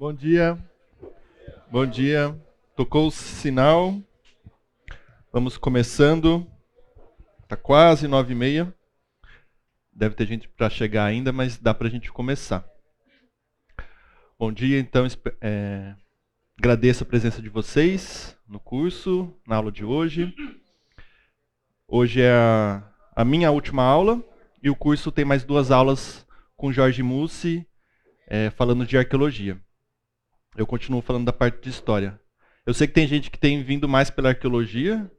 Bom dia. Bom dia. Tocou o sinal. Vamos começando. Está quase nove e meia. Deve ter gente para chegar ainda, mas dá para a gente começar. Bom dia, então. É, agradeço a presença de vocês no curso, na aula de hoje. Hoje é a, a minha última aula e o curso tem mais duas aulas com Jorge Mussi, é, falando de arqueologia. Eu continuo falando da parte de história. Eu sei que tem gente que tem vindo mais pela arqueologia,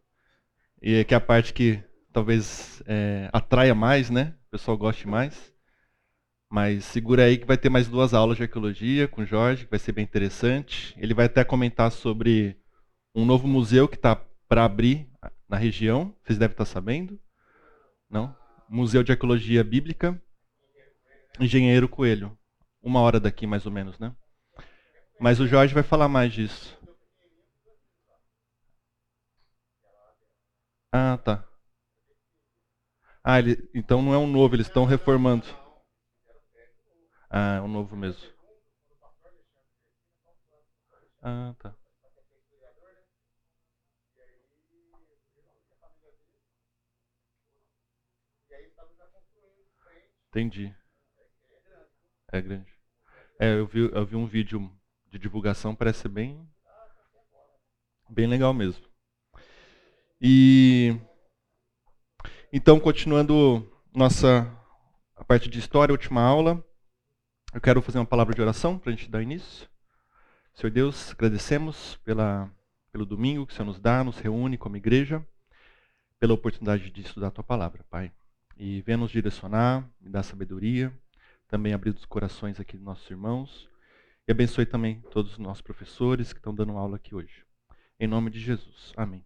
e que é a parte que talvez é, atraia mais, né? O pessoal goste mais. Mas segura aí que vai ter mais duas aulas de arqueologia com o Jorge, que vai ser bem interessante. Ele vai até comentar sobre um novo museu que está para abrir na região. Vocês devem estar sabendo. Não? Museu de Arqueologia Bíblica. Engenheiro Coelho. Uma hora daqui, mais ou menos, né? Mas o Jorge vai falar mais disso. Ah, tá. Ah, ele, então não é um novo, eles estão reformando. Ah, é um novo mesmo. Ah, tá. Entendi. É grande. É, eu vi, eu vi um vídeo de divulgação, parece ser bem, bem legal mesmo. E então, continuando nossa a parte de história, última aula, eu quero fazer uma palavra de oração para a gente dar início. Senhor Deus, agradecemos pela, pelo domingo que o Senhor nos dá, nos reúne como igreja, pela oportunidade de estudar a tua palavra, Pai. E venha nos direcionar, me dar sabedoria, também abrir os corações aqui dos nossos irmãos. E abençoe também todos os nossos professores que estão dando aula aqui hoje. Em nome de Jesus. Amém.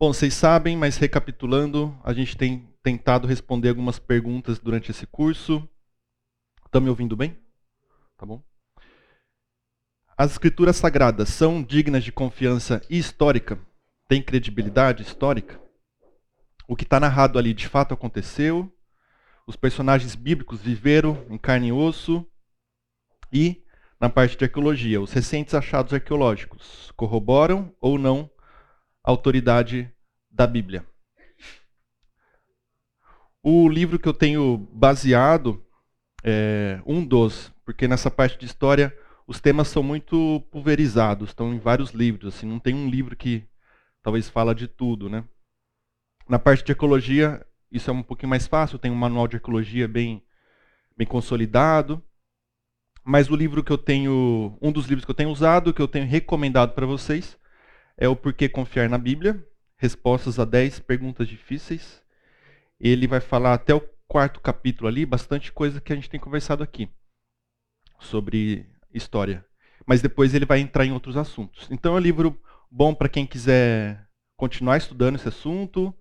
Bom, vocês sabem, mas recapitulando, a gente tem tentado responder algumas perguntas durante esse curso. Estão me ouvindo bem? Tá bom? As escrituras sagradas são dignas de confiança histórica? Tem credibilidade histórica? O que está narrado ali de fato aconteceu? Os personagens bíblicos viveram em carne e osso? E, na parte de arqueologia, os recentes achados arqueológicos corroboram ou não a autoridade da Bíblia? O livro que eu tenho baseado é um dos, porque nessa parte de história os temas são muito pulverizados, estão em vários livros, assim, não tem um livro que talvez fala de tudo, né? Na parte de ecologia, isso é um pouquinho mais fácil, tem um manual de ecologia bem, bem consolidado. Mas o livro que eu tenho, um dos livros que eu tenho usado, que eu tenho recomendado para vocês, é o Porquê Confiar na Bíblia, Respostas a 10 Perguntas Difíceis. Ele vai falar até o quarto capítulo ali, bastante coisa que a gente tem conversado aqui sobre história. Mas depois ele vai entrar em outros assuntos. Então é um livro bom para quem quiser continuar estudando esse assunto,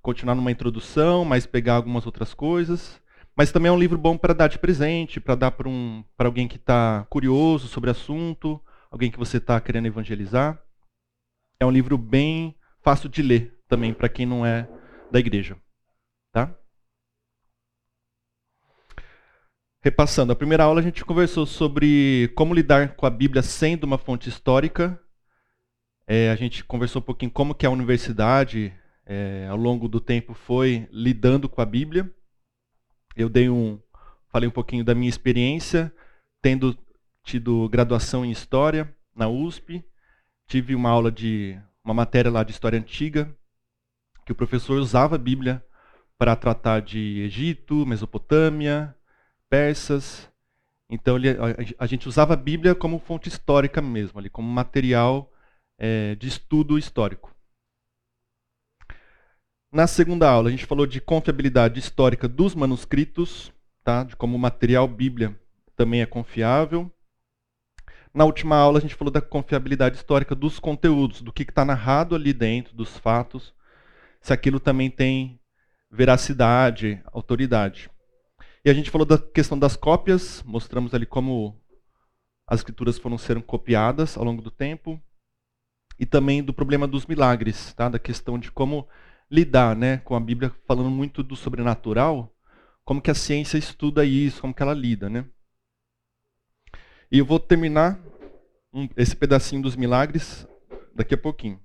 continuar numa introdução, mas pegar algumas outras coisas. Mas também é um livro bom para dar de presente, para dar para um, alguém que está curioso sobre o assunto, alguém que você está querendo evangelizar. É um livro bem fácil de ler também para quem não é da igreja. Tá? Repassando, a primeira aula a gente conversou sobre como lidar com a Bíblia sendo uma fonte histórica. É, a gente conversou um pouquinho como que a universidade é, ao longo do tempo foi lidando com a Bíblia. Eu dei um, falei um pouquinho da minha experiência, tendo tido graduação em História na USP, tive uma aula de uma matéria lá de História Antiga, que o professor usava a Bíblia para tratar de Egito, Mesopotâmia, persas. Então ele, a, gente usava a Bíblia como fonte histórica mesmo, ali, como material é, de estudo histórico. Na segunda aula, a gente falou de confiabilidade histórica dos manuscritos, tá? de como o material Bíblia também é confiável. Na última aula, a gente falou da confiabilidade histórica dos conteúdos, do que está narrado ali dentro, dos fatos, se aquilo também tem veracidade, autoridade. E a gente falou da questão das cópias, mostramos ali como as escrituras foram sendo copiadas ao longo do tempo, e também do problema dos milagres, tá? da questão de como lidar né, com a Bíblia falando muito do sobrenatural, como que a ciência estuda isso, como que ela lida. Né? E eu vou terminar esse pedacinho dos milagres daqui a pouquinho.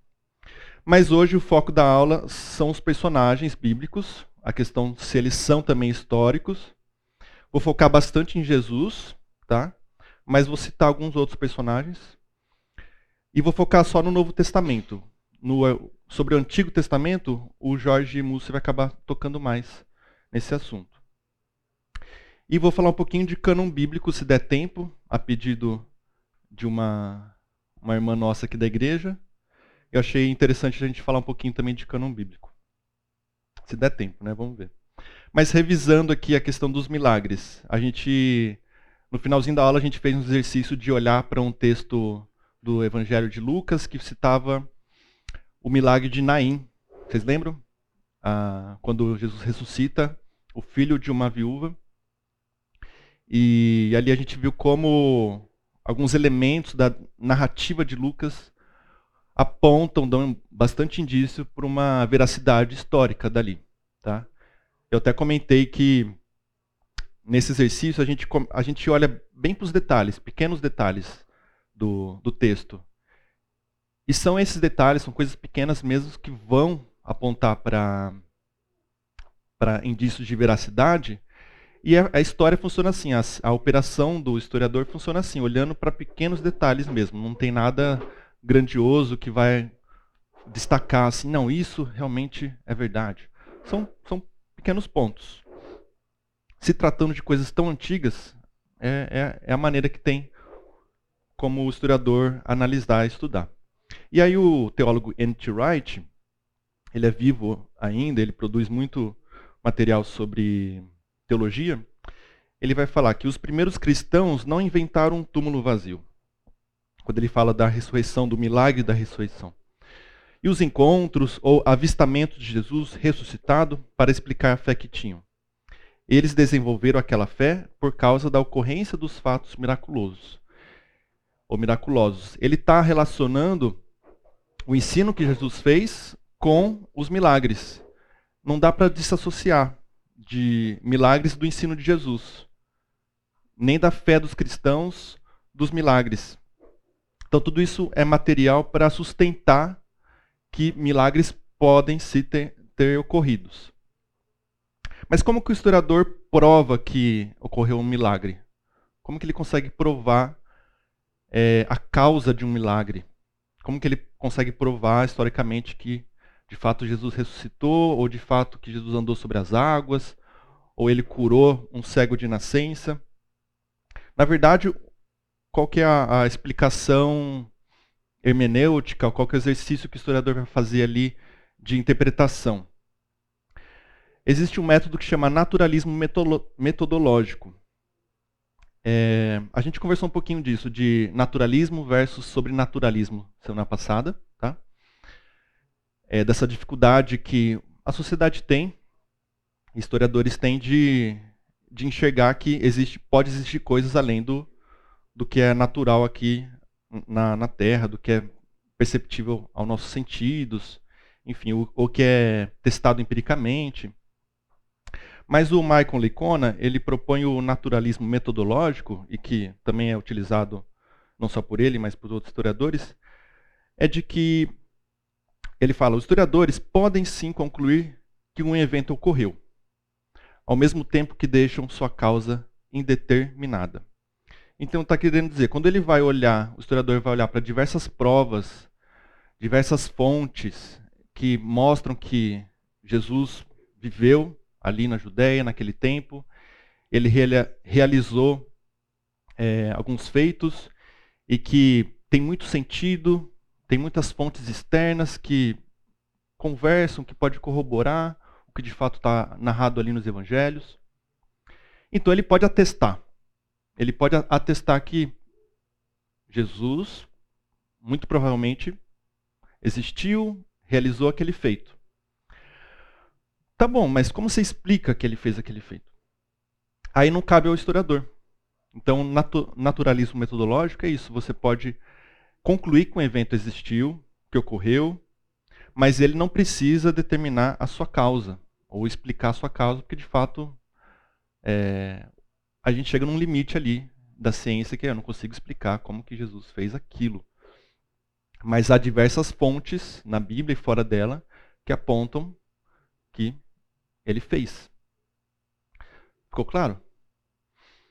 Mas hoje o foco da aula são os personagens bíblicos, a questão se eles são também históricos. Vou focar bastante em Jesus, tá? Mas vou citar alguns outros personagens. E vou focar só no Novo Testamento. No, sobre o Antigo Testamento, o Jorge Mussi vai acabar tocando mais nesse assunto. E vou falar um pouquinho de cânon bíblico, se der tempo, a pedido de uma, uma irmã nossa aqui da igreja. Eu achei interessante a gente falar um pouquinho também de cânon bíblico. Se der tempo, né? Vamos ver. Mas revisando aqui a questão dos milagres, a gente no finalzinho da aula a gente fez um exercício de olhar para um texto do Evangelho de Lucas que citava o milagre de Naim. Vocês lembram? Ah, quando Jesus ressuscita o filho de uma viúva. E ali a gente viu como alguns elementos da narrativa de Lucas apontam, dão bastante indício para uma veracidade histórica dali. Tá? Eu até comentei que nesse exercício a gente, a gente olha bem para os detalhes, pequenos detalhes do, do texto. E são esses detalhes, são coisas pequenas mesmo que vão apontar para para indícios de veracidade. E a, a história funciona assim, a, a, operação do historiador funciona assim, olhando para pequenos detalhes mesmo. Não tem nada grandioso que vai destacar assim, não, isso realmente é verdade. São, são pequenos pontos. Se tratando de coisas tão antigas, é, é, é a maneira que tem como o historiador analisar e estudar. E aí o teólogo N.T. Wright, ele é vivo ainda, ele produz muito material sobre teologia, ele vai falar que os primeiros cristãos não inventaram um túmulo vazio quando ele fala da ressurreição, do milagre da ressurreição. E os encontros ou avistamento de Jesus ressuscitado para explicar a fé que tinham. Eles desenvolveram aquela fé por causa da ocorrência dos fatos miraculosos. Ou miraculosos. Ele está relacionando o ensino que Jesus fez com os milagres. Não dá para desassociar de milagres do ensino de Jesus, nem da fé dos cristãos dos milagres. Então, tudo isso é material para sustentar que milagres podem se ter, ter ocorridos. Mas como que o historiador prova que ocorreu um milagre? Como que ele consegue provar é, a causa de um milagre? Como que ele consegue provar historicamente que de fato Jesus ressuscitou, ou de fato que Jesus andou sobre as águas, ou ele curou um cego de nascença? Na verdade, qual que é a, a explicação hermenêutica, qual que é o exercício que o historiador vai fazer ali de interpretação. Existe um método que chama naturalismo metodológico. É, a gente conversou um pouquinho disso, de naturalismo versus sobrenaturalismo, semana passada. Tá? É, dessa dificuldade que a sociedade tem, historiadores têm de, de enxergar que existe, pode existir coisas além do, do que é natural aqui na, na Terra, do que é perceptível aos nossos sentidos, enfim, o, o que é testado empiricamente. Mas o Michael Licona, ele propõe o naturalismo metodológico, e que também é utilizado não só por ele, mas por outros historiadores, é de que ele fala, os historiadores podem sim concluir que um evento ocorreu, ao mesmo tempo que deixam sua causa indeterminada. Então está querendo dizer, quando ele vai olhar, o historiador vai olhar para diversas provas, diversas fontes que mostram que Jesus viveu ali na Judéia naquele tempo, ele realizou é, alguns feitos e que tem muito sentido, tem muitas fontes externas que conversam, que pode corroborar o que de fato está narrado ali nos evangelhos. Então ele pode atestar ele pode atestar que Jesus, muito provavelmente, existiu, realizou aquele feito. Tá bom, mas como você explica que ele fez aquele feito? Aí não cabe ao historiador. Então, natu naturalismo metodológico é isso. Você pode concluir que um evento existiu, que ocorreu, mas ele não precisa determinar a sua causa ou explicar a sua causa, porque de fato é, a gente chega num limite ali da ciência que eu não consigo explicar como que Jesus fez aquilo. Mas há diversas fontes na Bíblia e fora dela que apontam que ele fez. Ficou claro?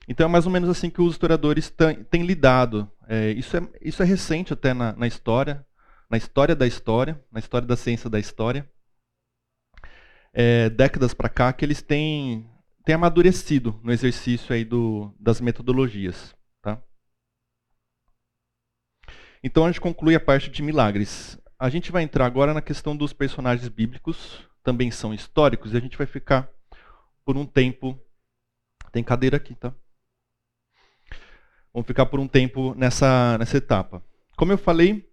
Então é mais ou menos assim que os historiadores têm lidado. É, isso, é, isso é recente até na, na história, na história da história, na história da ciência da história. É, décadas para cá que eles têm, têm amadurecido no exercício aí do, das metodologias. Tá? Então a gente conclui a parte de milagres. A gente vai entrar agora na questão dos personagens bíblicos, também são históricos, e a gente vai ficar por um tempo. Tem cadeira aqui, tá? Vamos ficar por um tempo nessa, nessa etapa. Como eu falei,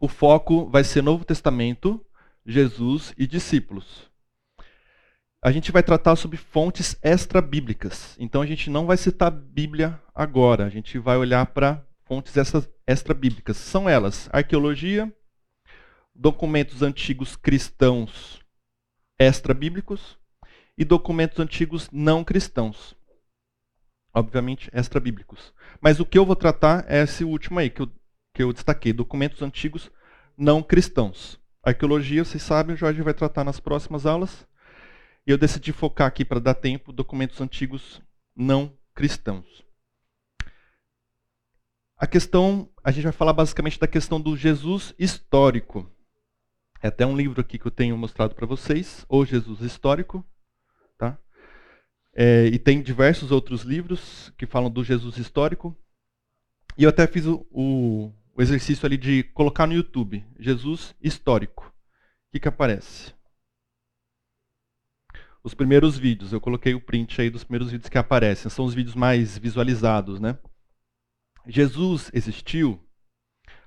o foco vai ser Novo Testamento, Jesus e discípulos. A gente vai tratar sobre fontes extra-bíblicas. Então a gente não vai citar Bíblia agora, a gente vai olhar para fontes extra-bíblicas. São elas: arqueologia, documentos antigos cristãos extra-bíblicos e documentos antigos não cristãos obviamente extra-bíblicos. Mas o que eu vou tratar é esse último aí, que eu, que eu destaquei, documentos antigos não cristãos. Arqueologia, vocês sabem, o Jorge vai tratar nas próximas aulas. E eu decidi focar aqui para dar tempo documentos antigos não cristãos. A questão, a gente vai falar basicamente da questão do Jesus histórico. É até um livro aqui que eu tenho mostrado para vocês, O Jesus Histórico, é, e tem diversos outros livros que falam do Jesus histórico. E eu até fiz o, o, o exercício ali de colocar no YouTube Jesus histórico. O que, que aparece? Os primeiros vídeos, eu coloquei o print aí dos primeiros vídeos que aparecem, são os vídeos mais visualizados, né? Jesus existiu?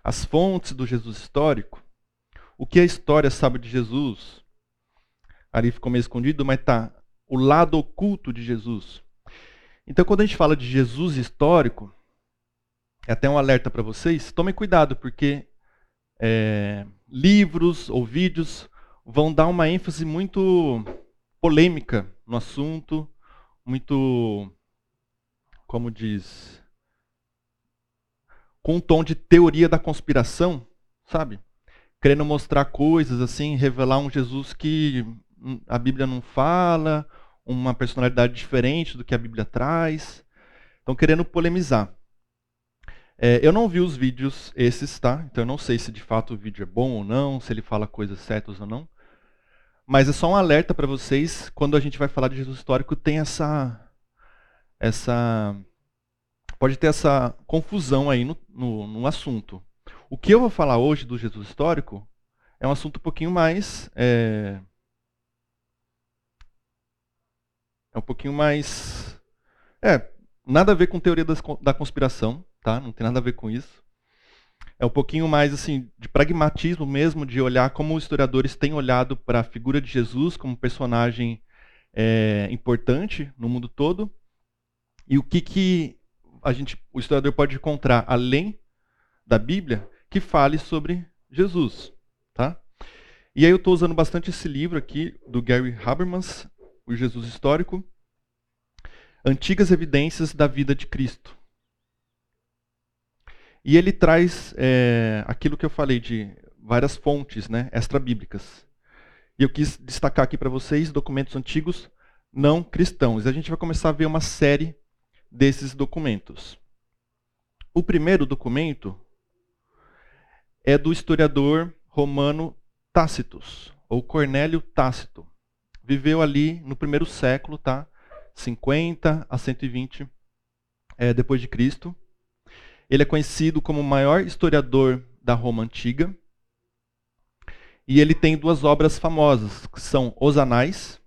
As fontes do Jesus histórico? O que a história sabe de Jesus? Ali ficou meio escondido, mas tá o lado oculto de Jesus. Então, quando a gente fala de Jesus histórico, é até um alerta para vocês, tomem cuidado, porque é, livros ou vídeos vão dar uma ênfase muito polêmica no assunto, muito, como diz, com um tom de teoria da conspiração, sabe? Querendo mostrar coisas assim, revelar um Jesus que a Bíblia não fala, uma personalidade diferente do que a Bíblia traz. Estão querendo polemizar. É, eu não vi os vídeos esses, tá? Então eu não sei se de fato o vídeo é bom ou não, se ele fala coisas certas ou não. Mas é só um alerta para vocês, quando a gente vai falar de Jesus histórico, tem essa. essa pode ter essa confusão aí no, no, no assunto. O que eu vou falar hoje do Jesus histórico é um assunto um pouquinho mais. É, É um pouquinho mais. É, nada a ver com teoria das, da conspiração, tá? Não tem nada a ver com isso. É um pouquinho mais assim de pragmatismo mesmo, de olhar como os historiadores têm olhado para a figura de Jesus como personagem é, importante no mundo todo e o que, que a gente, o historiador pode encontrar além da Bíblia que fale sobre Jesus, tá? E aí eu estou usando bastante esse livro aqui do Gary Habermas, o Jesus histórico, antigas evidências da vida de Cristo. E ele traz é, aquilo que eu falei de várias fontes né, extra-bíblicas. E eu quis destacar aqui para vocês documentos antigos não cristãos. A gente vai começar a ver uma série desses documentos. O primeiro documento é do historiador romano Tácitos, ou Cornélio Tácito viveu ali no primeiro século, tá? 50 a 120 é, depois de Cristo. Ele é conhecido como o maior historiador da Roma antiga. E ele tem duas obras famosas, que são Os Anais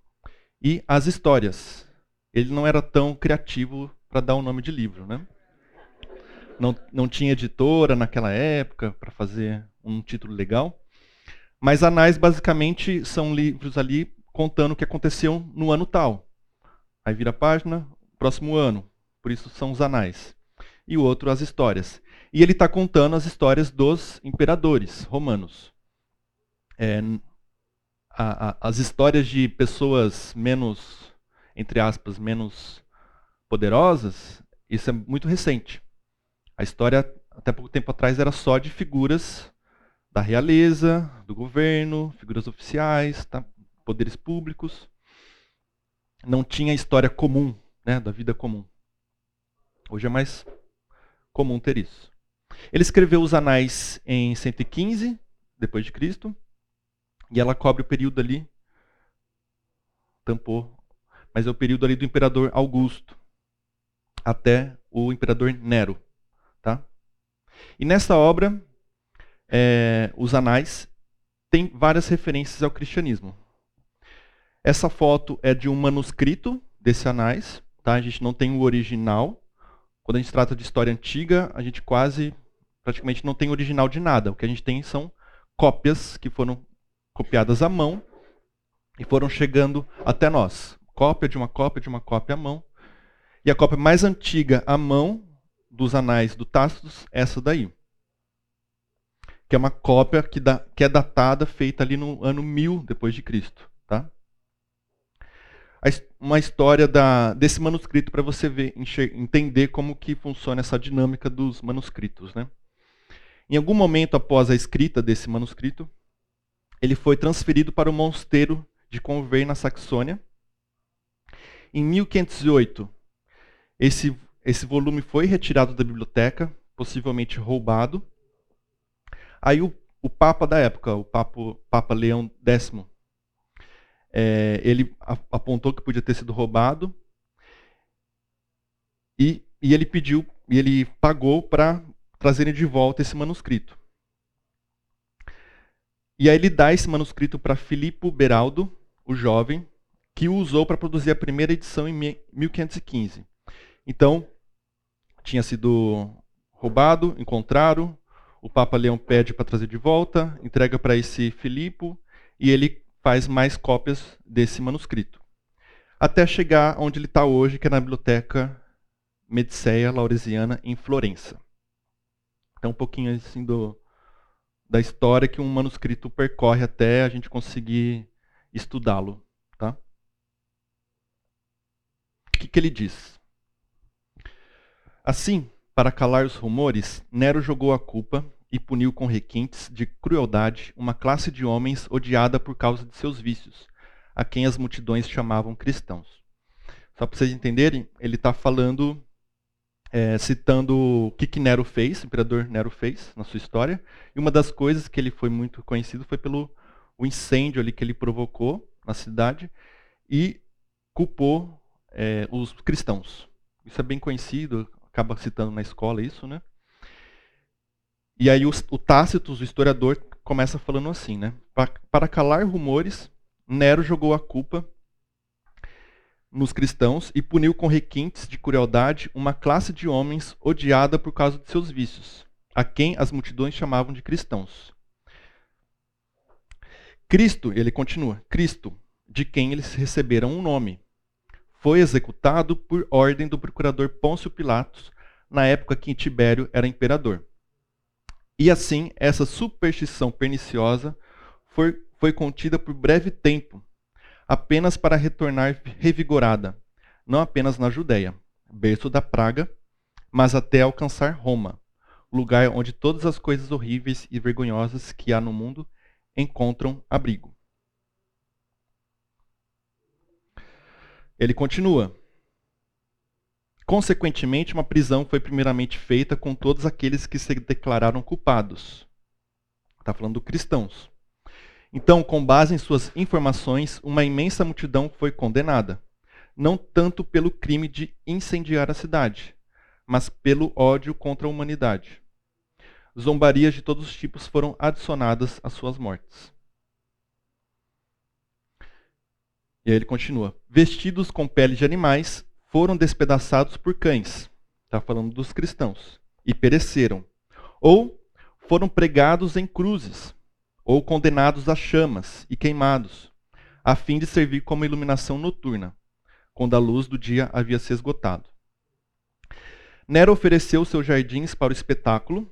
e As Histórias. Ele não era tão criativo para dar o um nome de livro, né? Não, não tinha editora naquela época para fazer um título legal. Mas Anais basicamente são livros ali contando o que aconteceu no ano tal. Aí vira a página, próximo ano. Por isso são os anais. E o outro, as histórias. E ele está contando as histórias dos imperadores romanos. É, a, a, as histórias de pessoas menos, entre aspas, menos poderosas, Isso é muito recente. A história, até pouco tempo atrás, era só de figuras da realeza, do governo, figuras oficiais, tá? poderes públicos. Não tinha história comum, né, da vida comum. Hoje é mais comum ter isso. Ele escreveu os anais em 115 depois de Cristo, e ela cobre o período ali tampou, mas é o período ali do imperador Augusto até o imperador Nero? E nessa obra, é, os anais tem várias referências ao cristianismo. Essa foto é de um manuscrito desse anais, tá? A gente não tem o original. Quando a gente trata de história antiga, a gente quase praticamente não tem original de nada. O que a gente tem são cópias que foram copiadas à mão e foram chegando até nós. Cópia de uma cópia de uma cópia à mão. E a cópia mais antiga à mão dos anais do Tácitos, essa daí. Que é uma cópia que, da, que é datada, feita ali no ano 1000 depois de Cristo. Tá? Uma história da, desse manuscrito para você ver, entender como que funciona essa dinâmica dos manuscritos. Né? Em algum momento após a escrita desse manuscrito, ele foi transferido para o mosteiro de Convey, na Saxônia. Em 1508, esse, esse volume foi retirado da biblioteca, possivelmente roubado. Aí o, o Papa da época, o Papa, Leão X, é, ele apontou que podia ter sido roubado e, e ele pediu, e ele pagou para trazerem de volta esse manuscrito. E aí ele dá esse manuscrito para Filippo Beraldo, o jovem, que o usou para produzir a primeira edição em 1515. Então, tinha sido roubado, encontraram, o Papa Leão pede para trazer de volta, entrega para esse Filipe e ele faz mais cópias desse manuscrito. Até chegar onde ele está hoje, que é na Biblioteca Mediceia Lauresiana, em Florença. Então, um pouquinho assim do, da história que um manuscrito percorre até a gente conseguir estudá-lo. Tá? O que, que ele diz? Assim, para calar os rumores, Nero jogou a culpa e puniu com requintes de crueldade uma classe de homens odiada por causa de seus vícios, a quem as multidões chamavam cristãos. Só para vocês entenderem, ele está falando, é, citando o que, que Nero fez, o imperador Nero fez na sua história, e uma das coisas que ele foi muito conhecido foi pelo o incêndio ali que ele provocou na cidade e culpou é, os cristãos. Isso é bem conhecido, acaba citando na escola isso, né? E aí o, o Tácito, o historiador, começa falando assim, né? Para calar rumores, Nero jogou a culpa nos cristãos e puniu com requintes de crueldade uma classe de homens odiada por causa de seus vícios, a quem as multidões chamavam de cristãos. Cristo, ele continua, Cristo, de quem eles receberam um nome, foi executado por ordem do procurador Pôncio Pilatos, na época que Tibério era imperador. E assim, essa superstição perniciosa foi, foi contida por breve tempo, apenas para retornar revigorada, não apenas na Judéia, berço da praga, mas até alcançar Roma, lugar onde todas as coisas horríveis e vergonhosas que há no mundo encontram abrigo. Ele continua. Consequentemente, uma prisão foi primeiramente feita com todos aqueles que se declararam culpados. Está falando cristãos. Então, com base em suas informações, uma imensa multidão foi condenada, não tanto pelo crime de incendiar a cidade, mas pelo ódio contra a humanidade zombarias de todos os tipos foram adicionadas às suas mortes. E aí ele continua: Vestidos com pele de animais, foram despedaçados por cães. Está falando dos cristãos. E pereceram. Ou foram pregados em cruzes, ou condenados a chamas e queimados, a fim de servir como iluminação noturna, quando a luz do dia havia se esgotado. Nero ofereceu seus jardins para o espetáculo,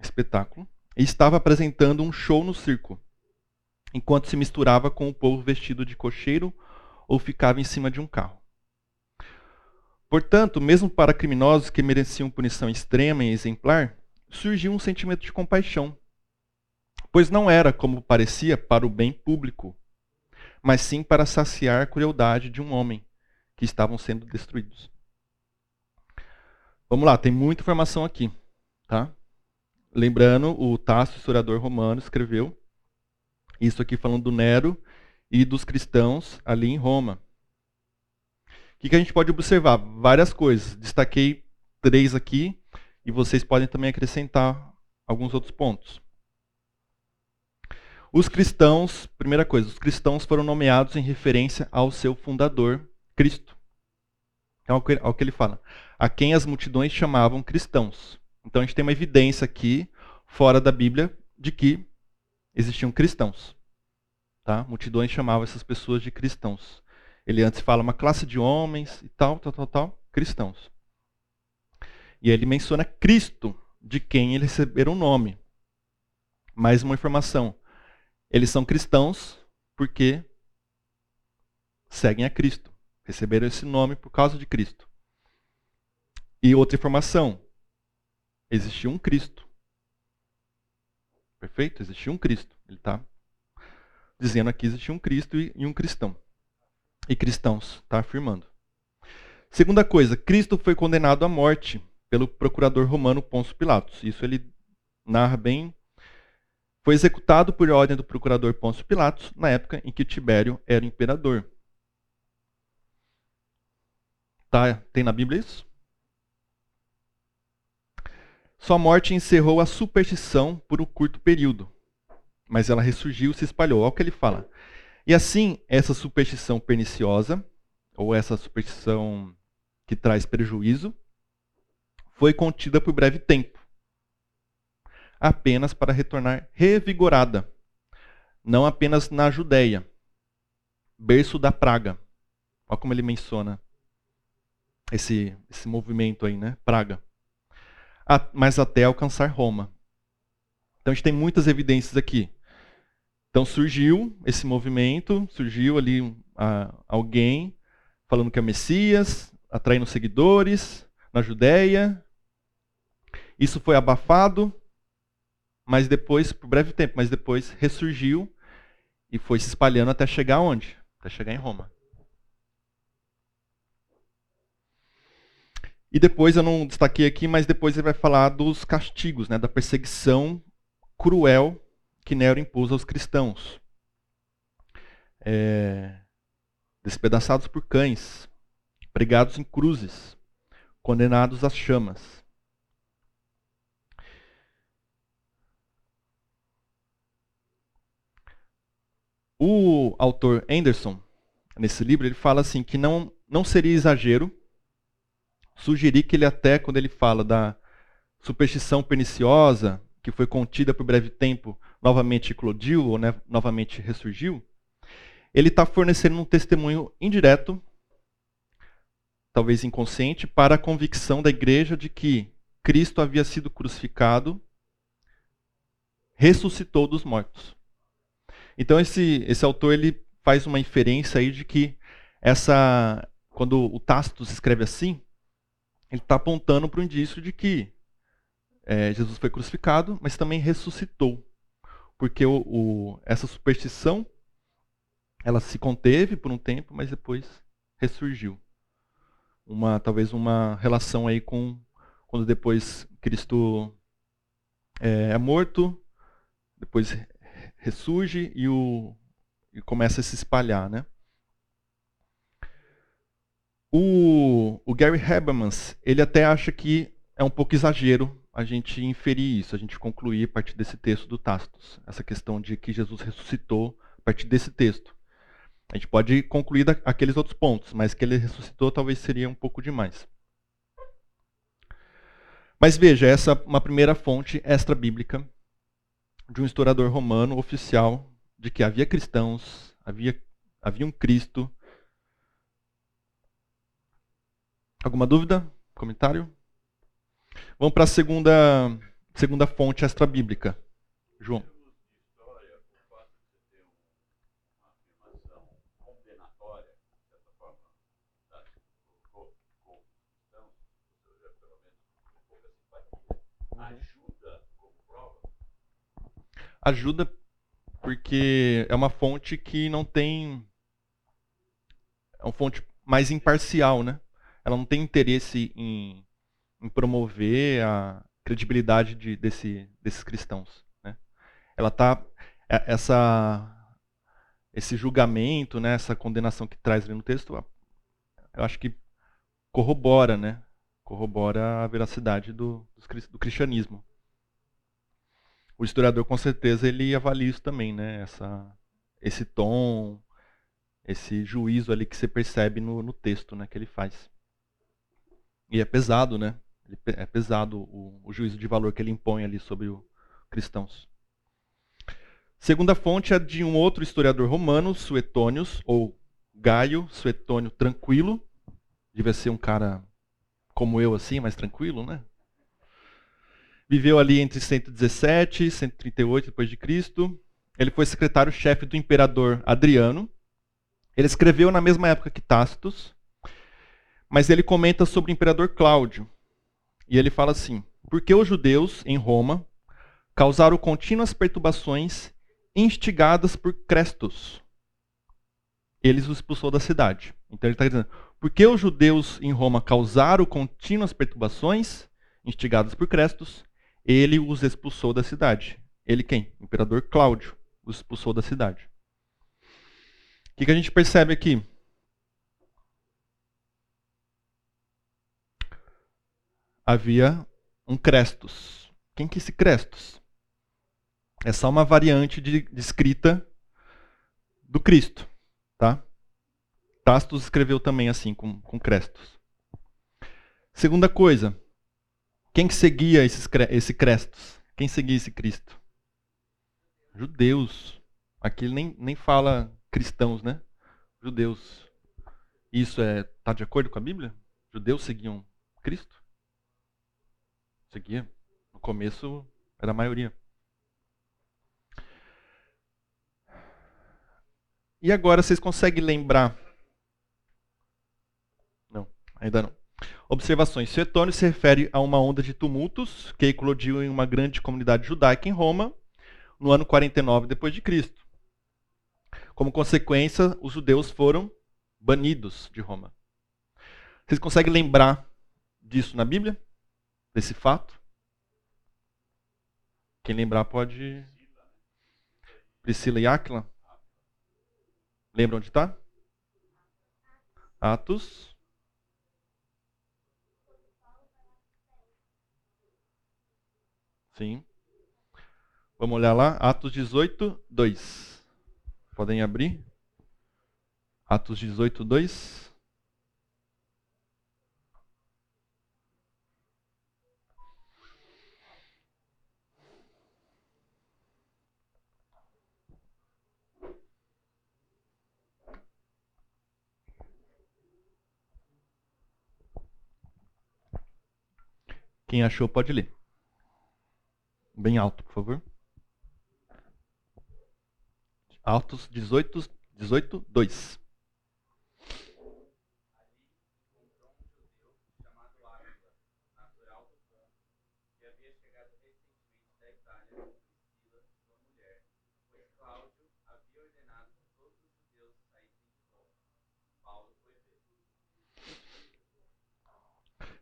espetáculo e estava apresentando um show no circo, enquanto se misturava com o povo vestido de cocheiro ou ficava em cima de um carro. Portanto, mesmo para criminosos que mereciam punição extrema e exemplar, surgiu um sentimento de compaixão, pois não era, como parecia, para o bem público, mas sim para saciar a crueldade de um homem que estavam sendo destruídos. Vamos lá, tem muita informação aqui, tá? Lembrando, o Tasso, historiador romano, escreveu isso aqui falando do Nero e dos cristãos ali em Roma. O que, que a gente pode observar? Várias coisas. Destaquei três aqui e vocês podem também acrescentar alguns outros pontos. Os cristãos, primeira coisa, os cristãos foram nomeados em referência ao seu fundador, Cristo. Então, ao que ele fala. A quem as multidões chamavam cristãos. Então a gente tem uma evidência aqui, fora da Bíblia, de que existiam cristãos. Tá? Multidões chamavam essas pessoas de cristãos. Ele antes fala uma classe de homens e tal, tal, tal, tal, cristãos. E ele menciona Cristo, de quem eles receberam o nome. Mais uma informação. Eles são cristãos porque seguem a Cristo. Receberam esse nome por causa de Cristo. E outra informação. Existia um Cristo. Perfeito? Existia um Cristo. Ele está dizendo aqui existia um Cristo e um cristão e cristãos, está afirmando. Segunda coisa, Cristo foi condenado à morte pelo procurador romano Pôncio Pilatos. Isso ele narra bem. Foi executado por ordem do procurador Pôncio Pilatos na época em que Tibério era imperador. Tá, tem na Bíblia isso? Sua morte encerrou a superstição por um curto período, mas ela ressurgiu e se espalhou. Olha o que ele fala. E assim, essa superstição perniciosa, ou essa superstição que traz prejuízo, foi contida por breve tempo, apenas para retornar revigorada, não apenas na Judéia, berço da praga. Olha como ele menciona esse, esse movimento aí, né? Praga. Mas até alcançar Roma. Então a gente tem muitas evidências aqui. Então surgiu esse movimento, surgiu ali alguém falando que é Messias, atraindo seguidores na Judéia. Isso foi abafado, mas depois, por breve tempo, mas depois ressurgiu e foi se espalhando até chegar onde? Até chegar em Roma. E depois, eu não destaquei aqui, mas depois ele vai falar dos castigos, né, da perseguição cruel que Nero impôs aos cristãos. É, despedaçados por cães, pregados em cruzes, condenados às chamas. O autor Anderson, nesse livro, ele fala assim que não, não seria exagero sugerir que ele até, quando ele fala da superstição perniciosa, que foi contida por breve tempo, novamente eclodiu ou né, novamente ressurgiu, ele está fornecendo um testemunho indireto, talvez inconsciente, para a convicção da igreja de que Cristo havia sido crucificado, ressuscitou dos mortos. Então esse, esse autor ele faz uma inferência aí de que essa, quando o Tácito escreve assim, ele está apontando para o indício de que é, Jesus foi crucificado, mas também ressuscitou. Porque o, o, essa superstição ela se conteve por um tempo, mas depois ressurgiu. Uma, talvez uma relação aí com quando depois Cristo é, é morto, depois ressurge e, o, e começa a se espalhar, né? O, o Gary Habermas, ele até acha que é um pouco exagero a gente inferir isso, a gente concluir a partir desse texto do Tácitos, essa questão de que Jesus ressuscitou a partir desse texto. A gente pode concluir aqueles outros pontos, mas que ele ressuscitou talvez seria um pouco demais. Mas veja, essa é uma primeira fonte extra-bíblica de um historiador romano oficial de que havia cristãos, havia, havia um Cristo. Alguma dúvida? Comentário? Vamos para a segunda, segunda fonte extra-bíblica. João. ajuda porque é uma fonte que não tem é uma fonte mais imparcial, né? Ela não tem interesse em, em promover a credibilidade de, desse, desses cristãos. Né? Ela tá é, essa esse julgamento, né, essa condenação que traz ali no texto, eu acho que corrobora, né? Corrobora a veracidade do, do cristianismo. O historiador, com certeza, ele avalia isso também, né? Essa, esse tom, esse juízo ali que você percebe no, no texto né, que ele faz. E é pesado, né? É pesado o, o juízo de valor que ele impõe ali sobre os cristãos. Segunda fonte é de um outro historiador romano, Suetônios, ou Gaio Suetônio Tranquilo. Devia ser um cara como eu, assim, mais tranquilo, né? Viveu ali entre 117 e 138 depois de Cristo. Ele foi secretário-chefe do imperador Adriano. Ele escreveu na mesma época que Tácitos, mas ele comenta sobre o imperador Cláudio. E ele fala assim: Porque os judeus em Roma causaram contínuas perturbações instigadas por Crestos. Eles os expulsou da cidade. Então ele está dizendo: porque os judeus em Roma causaram contínuas perturbações instigadas por Crestos, ele os expulsou da cidade. Ele quem? O imperador Cláudio os expulsou da cidade. O que, que a gente percebe aqui? Havia um Crestos. Quem que é esse? É só uma variante de, de escrita do Cristo. Tá? Tastos escreveu também assim, com, com. Segunda coisa, quem que seguia esses, esse crestos? Quem seguia esse Cristo? Judeus. Aqui ele nem, nem fala cristãos, né? Judeus. Isso é tá de acordo com a Bíblia? Judeus seguiam Cristo? Seguia. No começo era a maioria. E agora vocês conseguem lembrar? Não, ainda não. Observações. Suetônio se refere a uma onda de tumultos que eclodiu em uma grande comunidade judaica em Roma no ano 49 depois de Cristo. Como consequência, os judeus foram banidos de Roma. Vocês conseguem lembrar disso na Bíblia? Desse fato? Quem lembrar pode. Priscila e Áquila? Lembra onde está? Atos. Sim. Vamos olhar lá. Atos 18, 2. Podem abrir. Atos 18, 2. Quem achou pode ler. Bem alto, por favor. Altos 18, 18 2.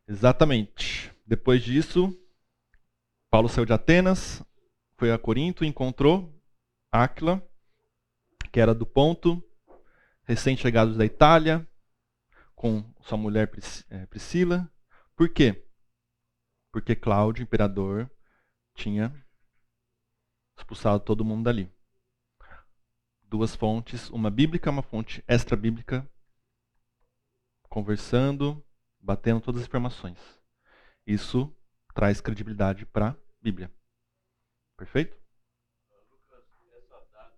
Exatamente. Depois disso, Paulo saiu de Atenas, foi a Corinto, encontrou Áquila, que era do Ponto, recém-chegados da Itália, com sua mulher é, Priscila. Por quê? Porque Cláudio, imperador, tinha expulsado todo mundo dali. Duas fontes, uma bíblica, uma fonte extra-bíblica, conversando, batendo todas as informações. Isso traz credibilidade para a Bíblia. Perfeito? Lucas, essa data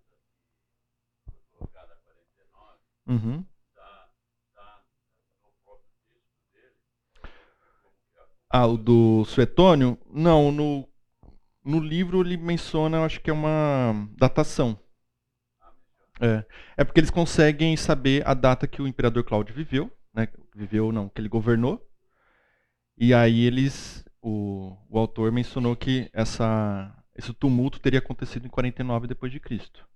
que colocada 49, uhum. Ah, o do Suetônio? Não, no, no livro ele menciona, acho que é uma datação. É, é porque eles conseguem saber a data que o imperador Cláudio viveu, né? Viveu não, que ele governou. E aí eles, o, o autor mencionou que essa, esse tumulto teria acontecido em 49 depois de Cristo.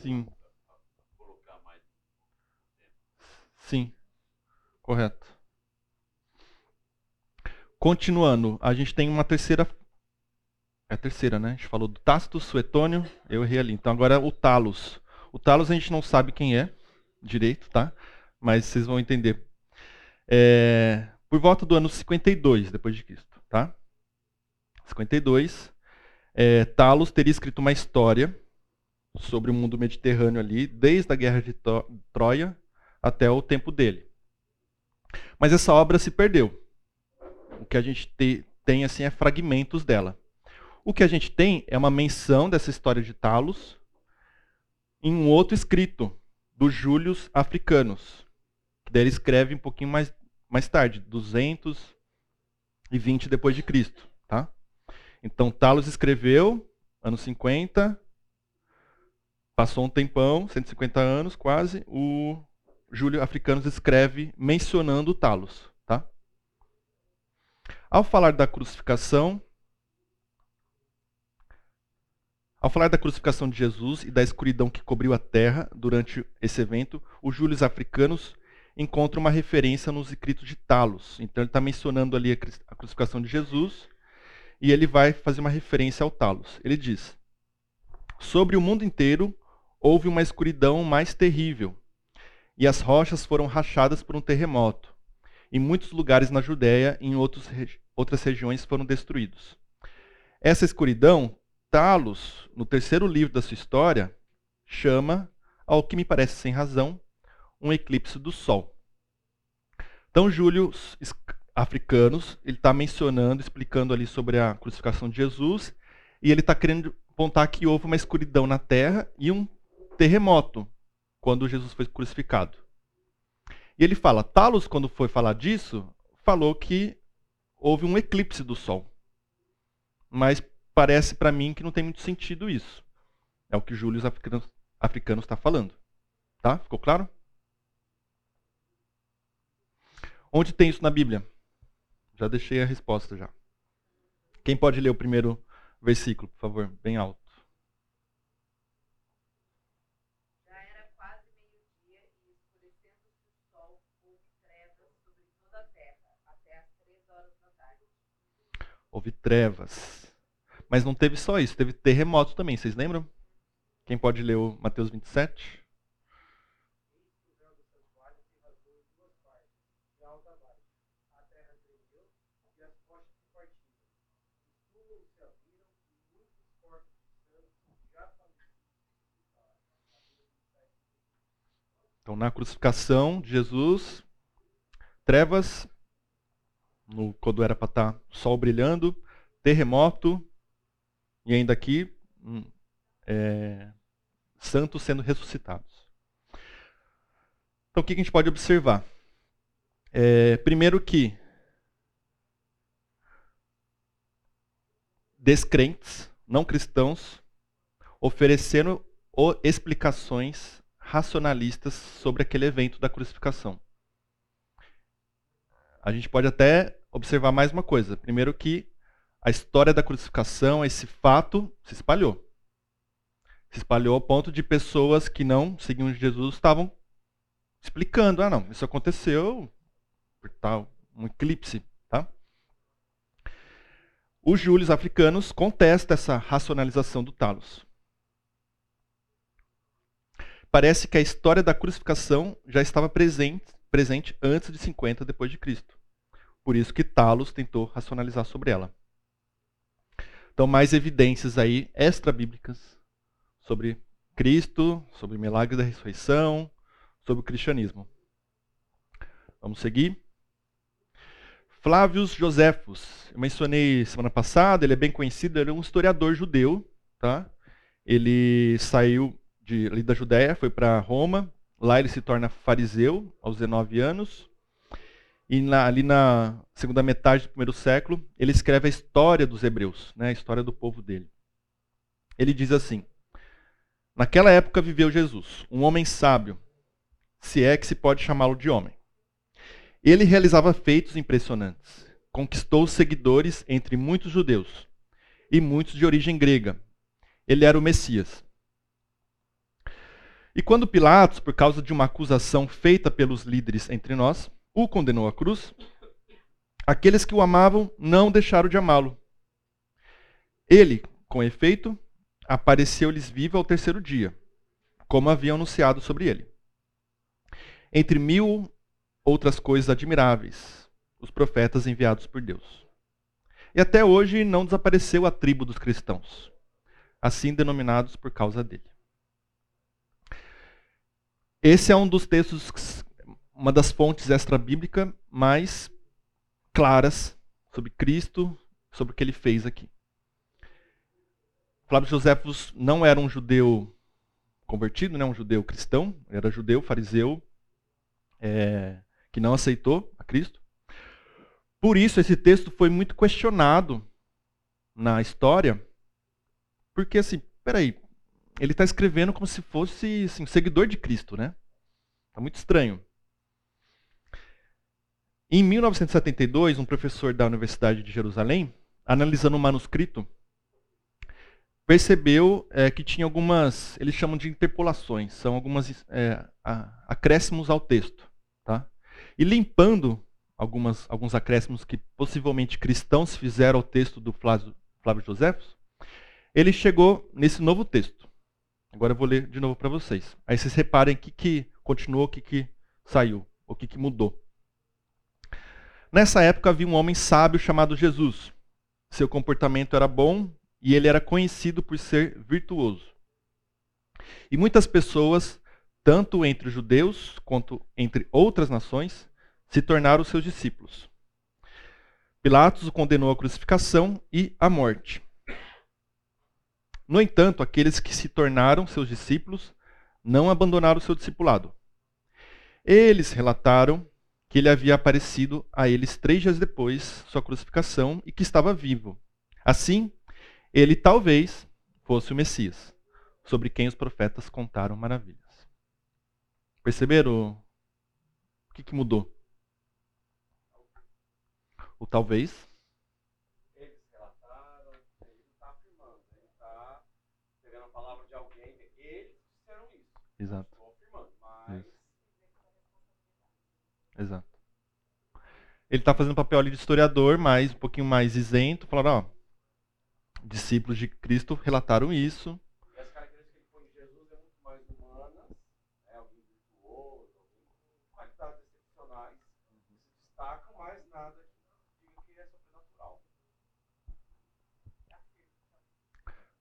Sim. Sim, correto. Continuando, a gente tem uma terceira. É a terceira, né? A gente falou do Tácito, Suetônio, eu errei ali. Então agora o Talos. O Talos a gente não sabe quem é direito, tá? Mas vocês vão entender. É, por volta do ano 52 depois de Cristo, tá? 52. É, Talos teria escrito uma história sobre o mundo mediterrâneo ali, desde a guerra de Troia até o tempo dele. Mas essa obra se perdeu. O que a gente te- tem assim é fragmentos dela. O que a gente tem é uma menção dessa história de Talos em um outro escrito do Július Africanos, que daí ele escreve um pouquinho mais, mais tarde, 220 depois de Cristo, tá? Então Talos escreveu anos 50, passou um tempão, 150 anos quase, o Júlio Africanos escreve mencionando Talos? Ao falar da crucificação, ao falar da crucificação de Jesus e da escuridão que cobriu a terra durante esse evento, o Júlio Africanos encontra uma referência nos escritos de Talos. Então ele está mencionando ali a cru- a crucificação de Jesus e ele vai fazer uma referência ao Talos. Ele diz: Sobre o mundo inteiro houve uma escuridão mais terrível e as rochas foram rachadas por um terremoto. Em muitos lugares na Judéia e em outros outras regiões foram destruídos. Essa escuridão, Talos, no terceiro livro da sua história, chama, ao que me parece sem razão, um eclipse do Sol. Então, Júlio Africanos, ele está mencionando, explicando ali sobre a crucificação de Jesus, e ele está querendo apontar que houve uma escuridão na terra e um terremoto quando Jesus foi crucificado. E ele fala, Talos, quando foi falar disso, falou que houve um eclipse do Sol. Mas parece para mim que não tem muito sentido isso. É o que Júlio Africanos está falando. Tá? Ficou claro? Onde tem isso na Bíblia? Já deixei a resposta já. Quem pode ler o primeiro versículo, por favor, bem alto? Já era quase meio-dia e escurecendo-se o sol, houve trevas sobre toda a terra, até às três horas da tarde. Houve trevas. Mas não teve só isso, teve terremoto também, vocês lembram? Quem pode ler o Mateus 27? Então, na crucificação de Jesus, trevas, no, quando era para estar sol brilhando, terremoto, e ainda aqui, hum, é, santos sendo ressuscitados. Então, o que a gente pode observar? É, primeiro que descrentes, não cristãos, ofereceram o- explicações racionalistas sobre aquele evento da crucificação. A gente pode até observar mais uma coisa. Primeiro que a história da crucificação, esse fato, se espalhou. Se espalhou ao ponto de pessoas que não seguiam Jesus estavam explicando, ah não, isso aconteceu por tal um eclipse, tá? Os Júlios africanos contestam essa racionalização do Talos. Parece que a história da crucificação já estava presente, presente antes de 50 depois de Cristo. Por isso que Talos tentou racionalizar sobre ela. Então, mais evidências aí extra-bíblicas sobre Cristo, sobre o milagre da ressurreição, sobre o cristianismo. Vamos seguir? Flávios Joséfos. Eu mencionei semana passada, ele é bem conhecido, ele é um historiador judeu, tá? Ele saiu de, ali da Judéia, foi para Roma, lá ele se torna fariseu aos 19 anos. E na, ali na segunda metade do primeiro século, ele escreve a história dos hebreus, né, a história do povo dele. Ele diz assim: Naquela época viveu Jesus, um homem sábio, se é que se pode chamá-lo de homem. Ele realizava feitos impressionantes, conquistou seguidores entre muitos judeus e muitos de origem grega. Ele era o Messias. E quando Pilatos, por causa de uma acusação feita pelos líderes entre nós, o condenou à cruz, aqueles que o amavam não deixaram de amá-lo. Ele, com efeito, apareceu-lhes vivo ao terceiro dia, como haviam anunciado sobre ele. Entre mil outras coisas admiráveis, os profetas enviados por Deus. E até hoje não desapareceu a tribo dos cristãos, assim denominados por causa dele. Esse é um dos textos, uma das fontes extra-bíblica mais claras sobre Cristo, sobre o que ele fez aqui. Flávio Josefos não era um judeu convertido, né, um judeu cristão, era judeu, fariseu, é, que não aceitou a Cristo. Por isso, esse texto foi muito questionado na história, porque assim, peraí, ele está escrevendo como se fosse assim, seguidor de Cristo, né? Está muito estranho. Em 1972, um professor da Universidade de Jerusalém, analisando um manuscrito, percebeu é, que tinha algumas, eles chamam de interpolações, são algumas é, acréscimos ao texto. Tá? E limpando algumas, alguns acréscimos que possivelmente cristãos fizeram ao texto do Flávio, Flávio ele chegou nesse novo texto. Agora eu vou ler de novo para vocês. Aí vocês reparem o que, que continuou, o que, que saiu, o que, que mudou. Nessa época havia um homem sábio chamado Jesus. Seu comportamento era bom e ele era conhecido por ser virtuoso. E muitas pessoas, tanto entre os judeus quanto entre outras nações, se tornaram seus discípulos. Pilatos o condenou à crucificação e à morte. No entanto, aqueles que se tornaram seus discípulos não abandonaram seu discipulado. Eles relataram que ele havia aparecido a eles três dias depois sua crucificação e que estava vivo. Assim, ele talvez fosse o Messias, sobre quem os profetas contaram maravilhas. Perceberam o que, que mudou? O talvez. Eles relataram, ele não está afirmando, ele está pegando a palavra de alguém, eles disseram isso. Exato. Estou afirmando, mas. Exato. Ele está fazendo papel ali de historiador, mas um pouquinho mais isento, falando, ó, discípulos de Cristo relataram isso. É né? é.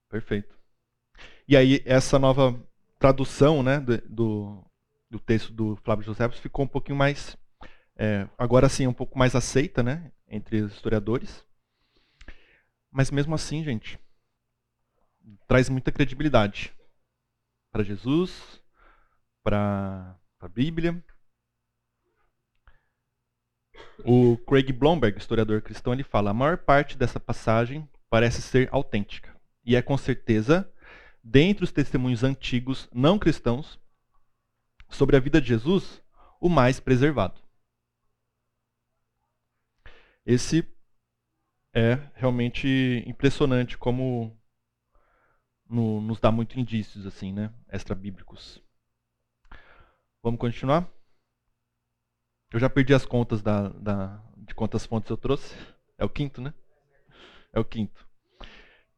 Perfeito. E aí, essa nova tradução né, do, do, do texto do Flávio José ficou um pouquinho mais, é, agora sim, um pouco mais aceita né, entre os historiadores. Mas mesmo assim, gente, traz muita credibilidade para Jesus, para a Bíblia. O Craig Blomberg, historiador cristão, ele fala: a maior parte dessa passagem parece ser autêntica e é com certeza, dentre os testemunhos antigos não cristãos sobre a vida de Jesus, o mais preservado. Esse é realmente impressionante como no, nos dá muito indícios assim, né, extra bíblicos. Vamos continuar? Eu já perdi as contas da, da, de quantas fontes eu trouxe. É o quinto, né? É o quinto.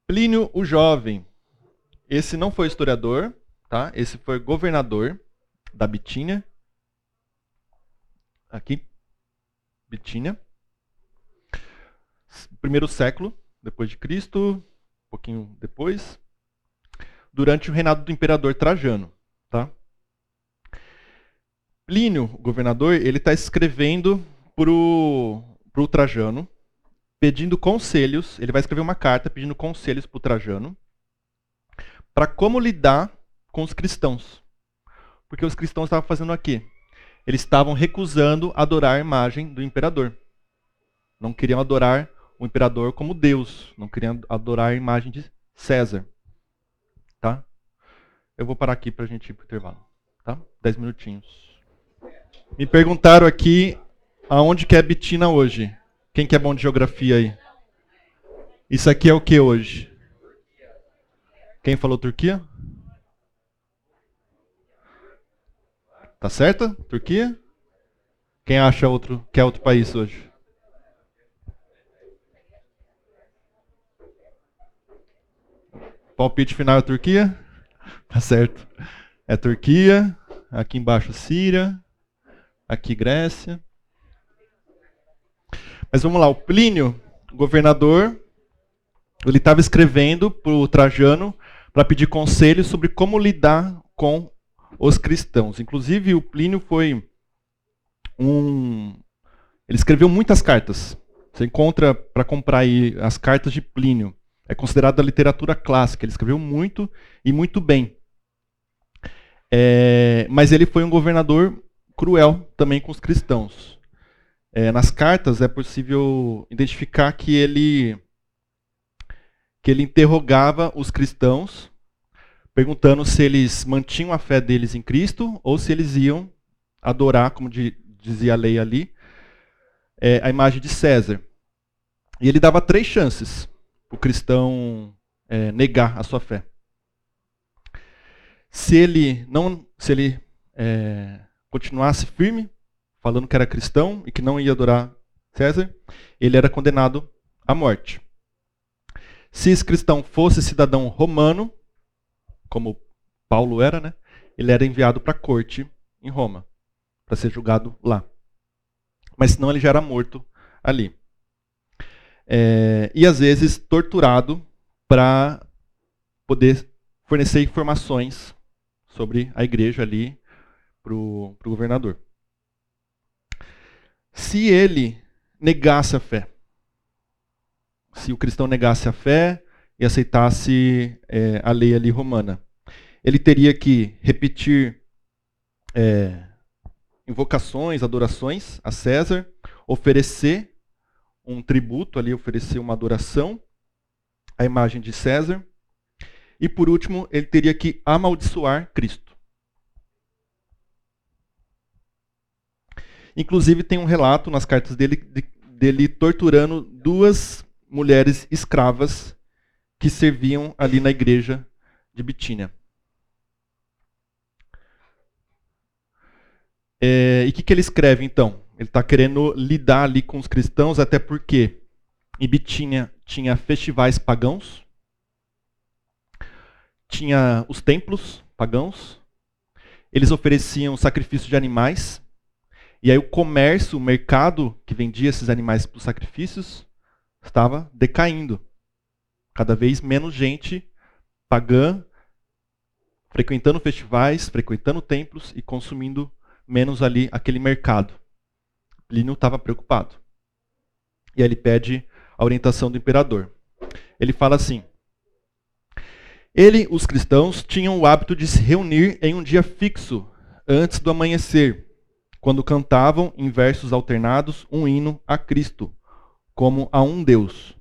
Plínio o Jovem. Esse não foi historiador, tá? Esse foi governador da Bitínia. Aqui, Bitínia primeiro século depois de Cristo, um pouquinho depois, durante o reinado do imperador Trajano, tá? Plínio, o governador, ele está escrevendo para o Trajano, pedindo conselhos. Ele vai escrever uma carta pedindo conselhos para o Trajano para como lidar com os cristãos. Porque os cristãos estavam fazendo aqui. eles estavam recusando adorar a imagem do imperador. Não queriam adorar o imperador como Deus, não queriam adorar a imagem de César. Tá? Eu vou parar aqui para a gente ir para o intervalo. Tá? Dez minutinhos. Me perguntaram aqui aonde que é Bitina hoje. Quem que é bom de geografia aí? Isso aqui é o que hoje? Quem falou Turquia? Tá certo? Turquia? Quem acha outro, que é outro país hoje? Palpite final é Turquia? Tá certo. É Turquia, aqui embaixo Síria, aqui Grécia. Mas vamos lá, o Plínio, governador, ele estava escrevendo para o Trajano para pedir conselho sobre como lidar com os cristãos. Inclusive, o Plínio foi um. Ele escreveu muitas cartas. Você encontra para comprar aí as cartas de Plínio. É considerado a literatura clássica. Ele escreveu muito e muito bem. É, mas ele foi um governador cruel também com os cristãos. É, nas cartas é possível identificar que ele que ele interrogava os cristãos perguntando se eles mantinham a fé deles em Cristo ou se eles iam adorar, como dizia a lei ali, é, a imagem de César. E ele dava três chances o cristão é, negar a sua fé. Se ele não, se ele é, continuasse firme, falando que era cristão e que não ia adorar César, ele era condenado à morte. Se esse cristão fosse cidadão romano, como Paulo era, né? Ele era enviado para a corte em Roma, para ser julgado lá. Mas senão ele já era morto ali. É, e às vezes torturado para poder fornecer informações sobre a igreja ali para o governador. Se ele negasse a fé, se o cristão negasse a fé e aceitasse é, a lei ali romana, ele teria que repetir é, invocações, adorações a César, oferecer um tributo ali, oferecer uma adoração à imagem de César. E por último, ele teria que amaldiçoar Cristo. Inclusive tem um relato nas cartas dele dele torturando duas mulheres escravas que serviam ali na igreja de Bitínia. É, e o que, que ele escreve então? Ele está querendo lidar ali com os cristãos, até porque em Bitínia tinha festivais pagãos, tinha os templos pagãos, eles ofereciam sacrifício de animais, e aí o comércio, o mercado que vendia esses animais para os sacrifícios, estava decaindo. Cada vez menos gente pagã frequentando festivais, frequentando templos e consumindo menos ali aquele mercado. Plínio estava preocupado. E aí ele pede a orientação do imperador. Ele fala assim: Ele, os cristãos, tinham o hábito de se reunir em um dia fixo, antes do amanhecer, quando cantavam, em versos alternados, um hino a Cristo, como a um Deus.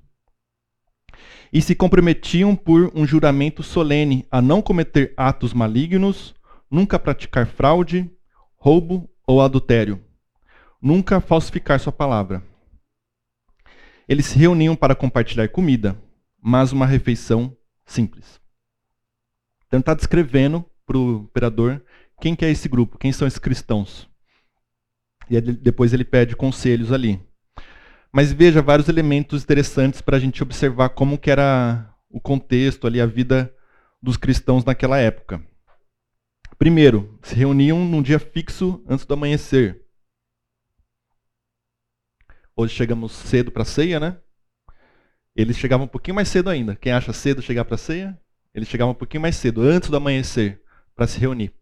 E se comprometiam por um juramento solene a não cometer atos malignos, nunca praticar fraude, roubo ou adultério. Nunca falsificar sua palavra. Eles se reuniam para compartilhar comida, mas uma refeição simples. Então está descrevendo para o imperador quem que é esse grupo, quem são esses cristãos. E depois ele pede conselhos ali. Mas veja vários elementos interessantes para a gente observar como que era o contexto ali, a vida dos cristãos naquela época. Primeiro, se reuniam num dia fixo antes do amanhecer. Hoje chegamos cedo para a ceia, né? Eles chegavam um pouquinho mais cedo ainda. Quem acha cedo chegar para a ceia? Eles chegavam um pouquinho mais cedo, antes do amanhecer, para se reunir.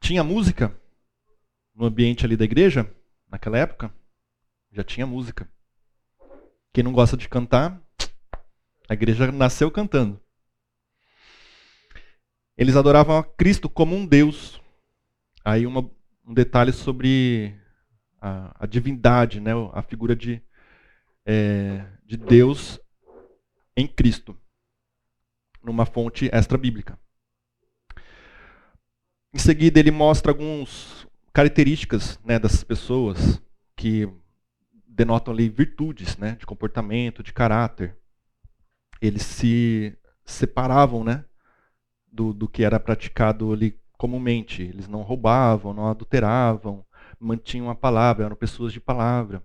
Tinha música no ambiente ali da igreja, naquela época? Já tinha música. Quem não gosta de cantar, a igreja nasceu cantando. Eles adoravam a Cristo como um Deus. aí uma, um detalhe sobre a, a, divindade, né? a figura de, é, de Deus em Cristo, numa fonte extra-bíblica. Em seguida, ele mostra algumas características né, dessas pessoas que denotam ali virtudes né, de comportamento, de caráter. Eles se separavam né, do, do que era praticado ali comumente. Eles não roubavam, não adulteravam, mantinham a palavra, eram pessoas de palavra.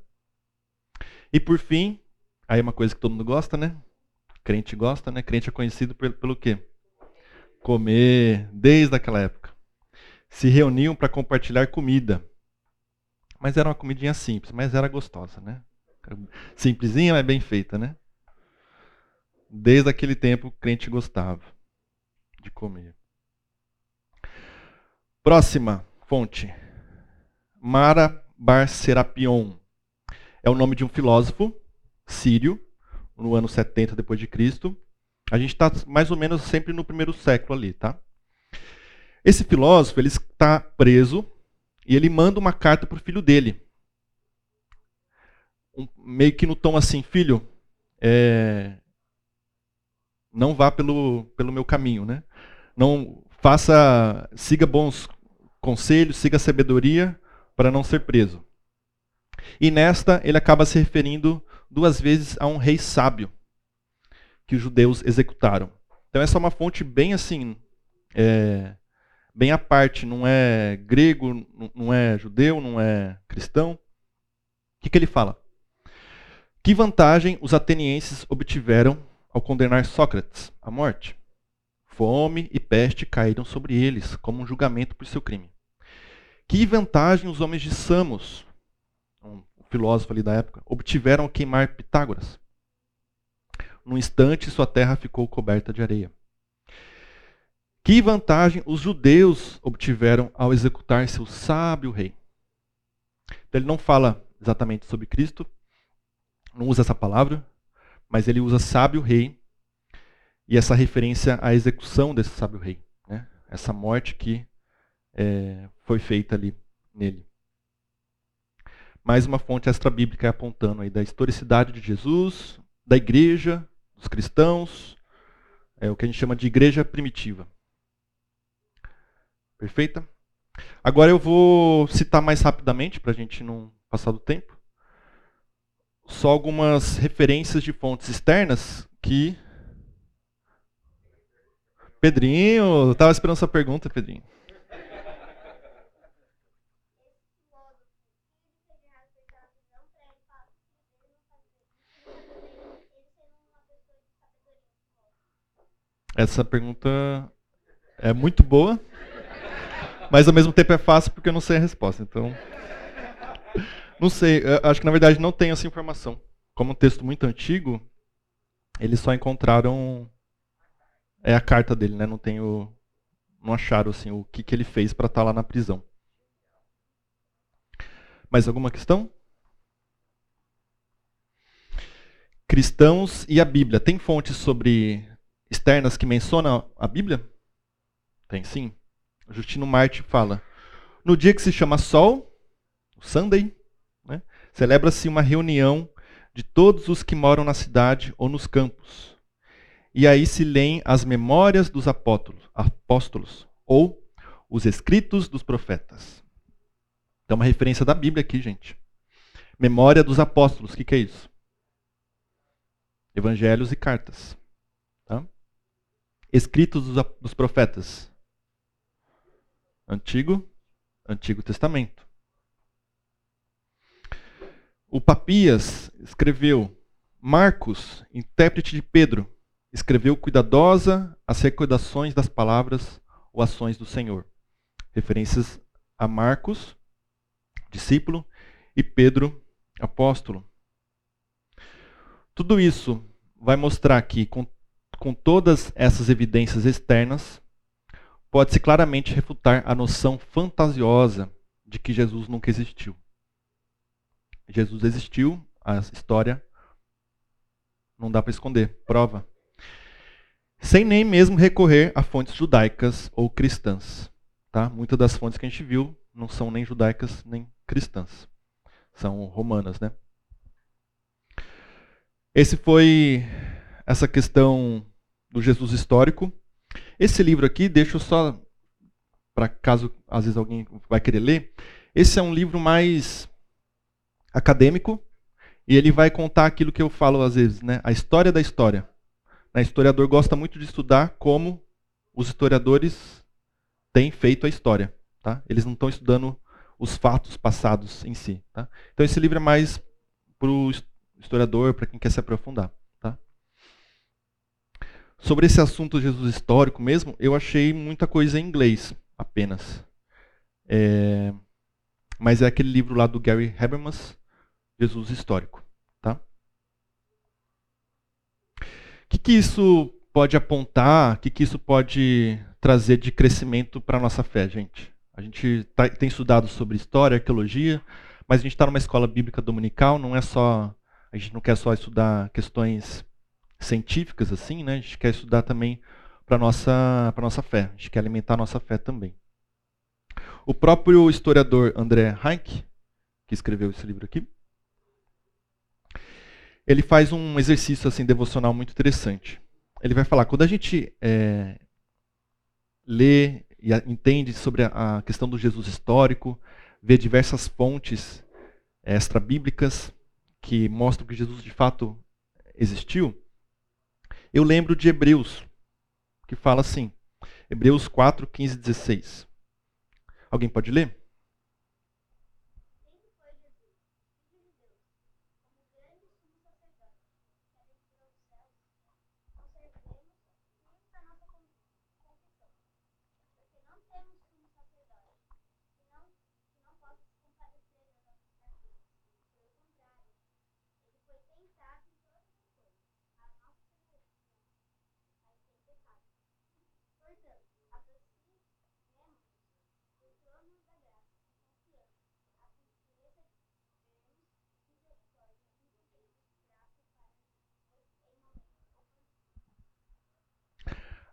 E por fim, aí é uma coisa que todo mundo gosta, né? Crente gosta, né? Crente é conhecido pelo, pelo quê? Comer, desde aquela época se reuniam para compartilhar comida. Mas era uma comidinha simples, mas era gostosa, né? Simplesinha, mas bem feita, né? Desde aquele tempo o crente gostava de comer. Próxima fonte. Mara Bar Serapion. É o nome de um filósofo sírio, no ano 70 depois de Cristo. A gente está mais ou menos sempre no primeiro século ali, tá? Esse filósofo ele está preso e ele manda uma carta para o filho dele. Um, meio que no tom assim, filho, é, não vá pelo, pelo meu caminho, né? Não faça, siga bons conselhos, siga sabedoria para não ser preso. E nesta ele acaba se referindo duas vezes a um rei sábio que os judeus executaram. Então essa é uma fonte bem assim é, bem à parte, não é grego, não é judeu, não é cristão. O que, que ele fala? Que vantagem os atenienses obtiveram ao condenar Sócrates à morte? Fome e peste caíram sobre eles como um julgamento por seu crime. Que vantagem os homens de Samos, um filósofo ali da época, obtiveram ao queimar Pitágoras? Num instante, sua terra ficou coberta de areia. Que vantagem os judeus obtiveram ao executar seu sábio rei? Então, ele não fala exatamente sobre Cristo, não usa essa palavra, mas ele usa sábio rei e essa referência à execução desse sábio rei, né? essa morte que é, foi feita ali nele. Mais uma fonte extra-bíblica apontando aí da historicidade de Jesus, da igreja, dos cristãos, é o que a gente chama de igreja primitiva. Perfeita? Agora eu vou citar mais rapidamente, para a gente não passar do tempo, só algumas referências de fontes externas que. Pedrinho, estava esperando sua pergunta, Pedrinho. Essa pergunta é muito boa. Mas ao mesmo tempo é fácil porque eu não sei a resposta. Então. Não sei, acho que na verdade não tem essa informação. Como um texto muito antigo, eles só encontraram é a carta dele, né? Não tem o não acharam assim o que, que ele fez para estar tá lá na prisão. Mais alguma questão? Cristãos e a Bíblia. Tem fontes sobre externas que mencionam a Bíblia? Tem sim. Justino Marte fala: No dia que se chama Sol, o Sunday, né, celebra-se uma reunião de todos os que moram na cidade ou nos campos. E aí se leem as memórias dos apóstolos, apóstolos ou os escritos dos profetas. Então, uma referência da Bíblia aqui, gente. Memória dos apóstolos, o que, que, é isso? Evangelhos e cartas. Escritos dos, dos profetas. Antigo, Antigo Testamento. O Papias escreveu, Marcos, intérprete de Pedro, escreveu cuidadosa as recordações das palavras ou ações do Senhor. Referências a Marcos, discípulo, e Pedro, apóstolo. Tudo isso vai mostrar que, com, com todas essas evidências externas, pode-se claramente refutar a noção fantasiosa de que Jesus nunca existiu. Jesus existiu, a história não dá para esconder, prova. Sem nem mesmo recorrer a fontes judaicas ou cristãs. Tá? Muitas das fontes que a gente viu não são nem judaicas nem cristãs. São romanas, né? Esse foi essa questão do Jesus histórico. Esse livro aqui, deixa eu só para caso às vezes alguém vai querer ler. Esse é um livro mais acadêmico e ele vai contar aquilo que eu falo às vezes, né? A história da história. O historiador gosta muito de estudar como os historiadores têm feito a história. Tá? Eles não estão estudando os fatos passados em si. Tá? Então esse livro é mais para o historiador, para quem quer se aprofundar. Sobre esse assunto Jesus histórico mesmo, eu achei muita coisa em inglês apenas. É... Mas é aquele livro lá do Gary Habermas, Jesus histórico. Tá? O que, que isso pode apontar, o que, que isso pode trazer de crescimento para a nossa fé, gente? A gente tá, tem estudado sobre história, arqueologia, mas a gente está numa escola bíblica dominical, não é só. A gente não quer só estudar questões científicas assim, né? A gente quer estudar também para nossa para nossa fé. A gente quer alimentar a nossa fé também. O próprio historiador André Heinck, que escreveu esse livro aqui, ele faz um exercício assim devocional muito interessante. Ele vai falar quando a gente é, lê e entende sobre a questão do Jesus histórico, vê diversas fontes extra-bíblicas que mostram que Jesus de fato existiu, eu lembro de Hebreus, que fala assim, Hebreus 4, 15 e 16. Alguém pode ler?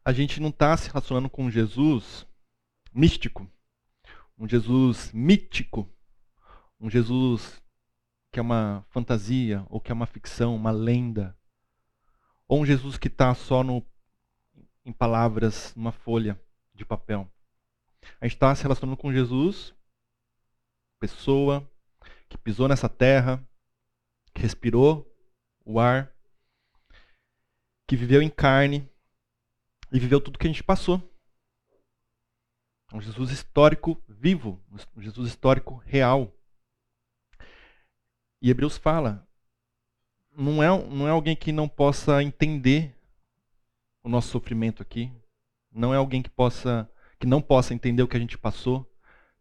A gente não está se relacionando com Jesus místico, um Jesus mítico, um Jesus que é uma fantasia, ou que é uma ficção, uma lenda, ou um Jesus que está só no, em palavras, numa folha de papel. A gente está se relacionando com Jesus, pessoa que pisou nessa terra, que respirou o ar, que viveu em carne, e viveu tudo que a gente passou. Um Jesus histórico vivo, um Jesus histórico real. E Hebreus fala, não é, não é alguém que não possa entender o nosso sofrimento aqui, não é alguém que possa que não possa entender o que a gente passou.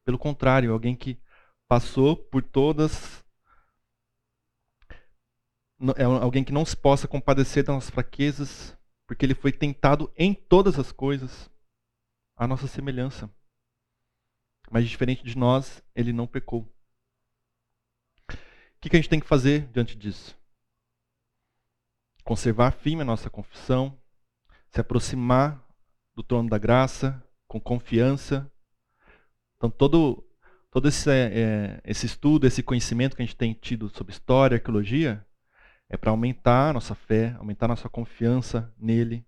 Pelo contrário, é alguém que passou por todas é alguém que não se possa compadecer das nossas fraquezas, porque ele foi tentado em todas as coisas, à nossa semelhança. Mas diferente de nós, ele não pecou. O que a gente tem que fazer diante disso? Conservar firme a nossa confissão, se aproximar do trono da graça com confiança. Então, todo, todo esse, é, esse estudo, esse conhecimento que a gente tem tido sobre história, arqueologia, é para aumentar a nossa fé, aumentar a nossa confiança nele.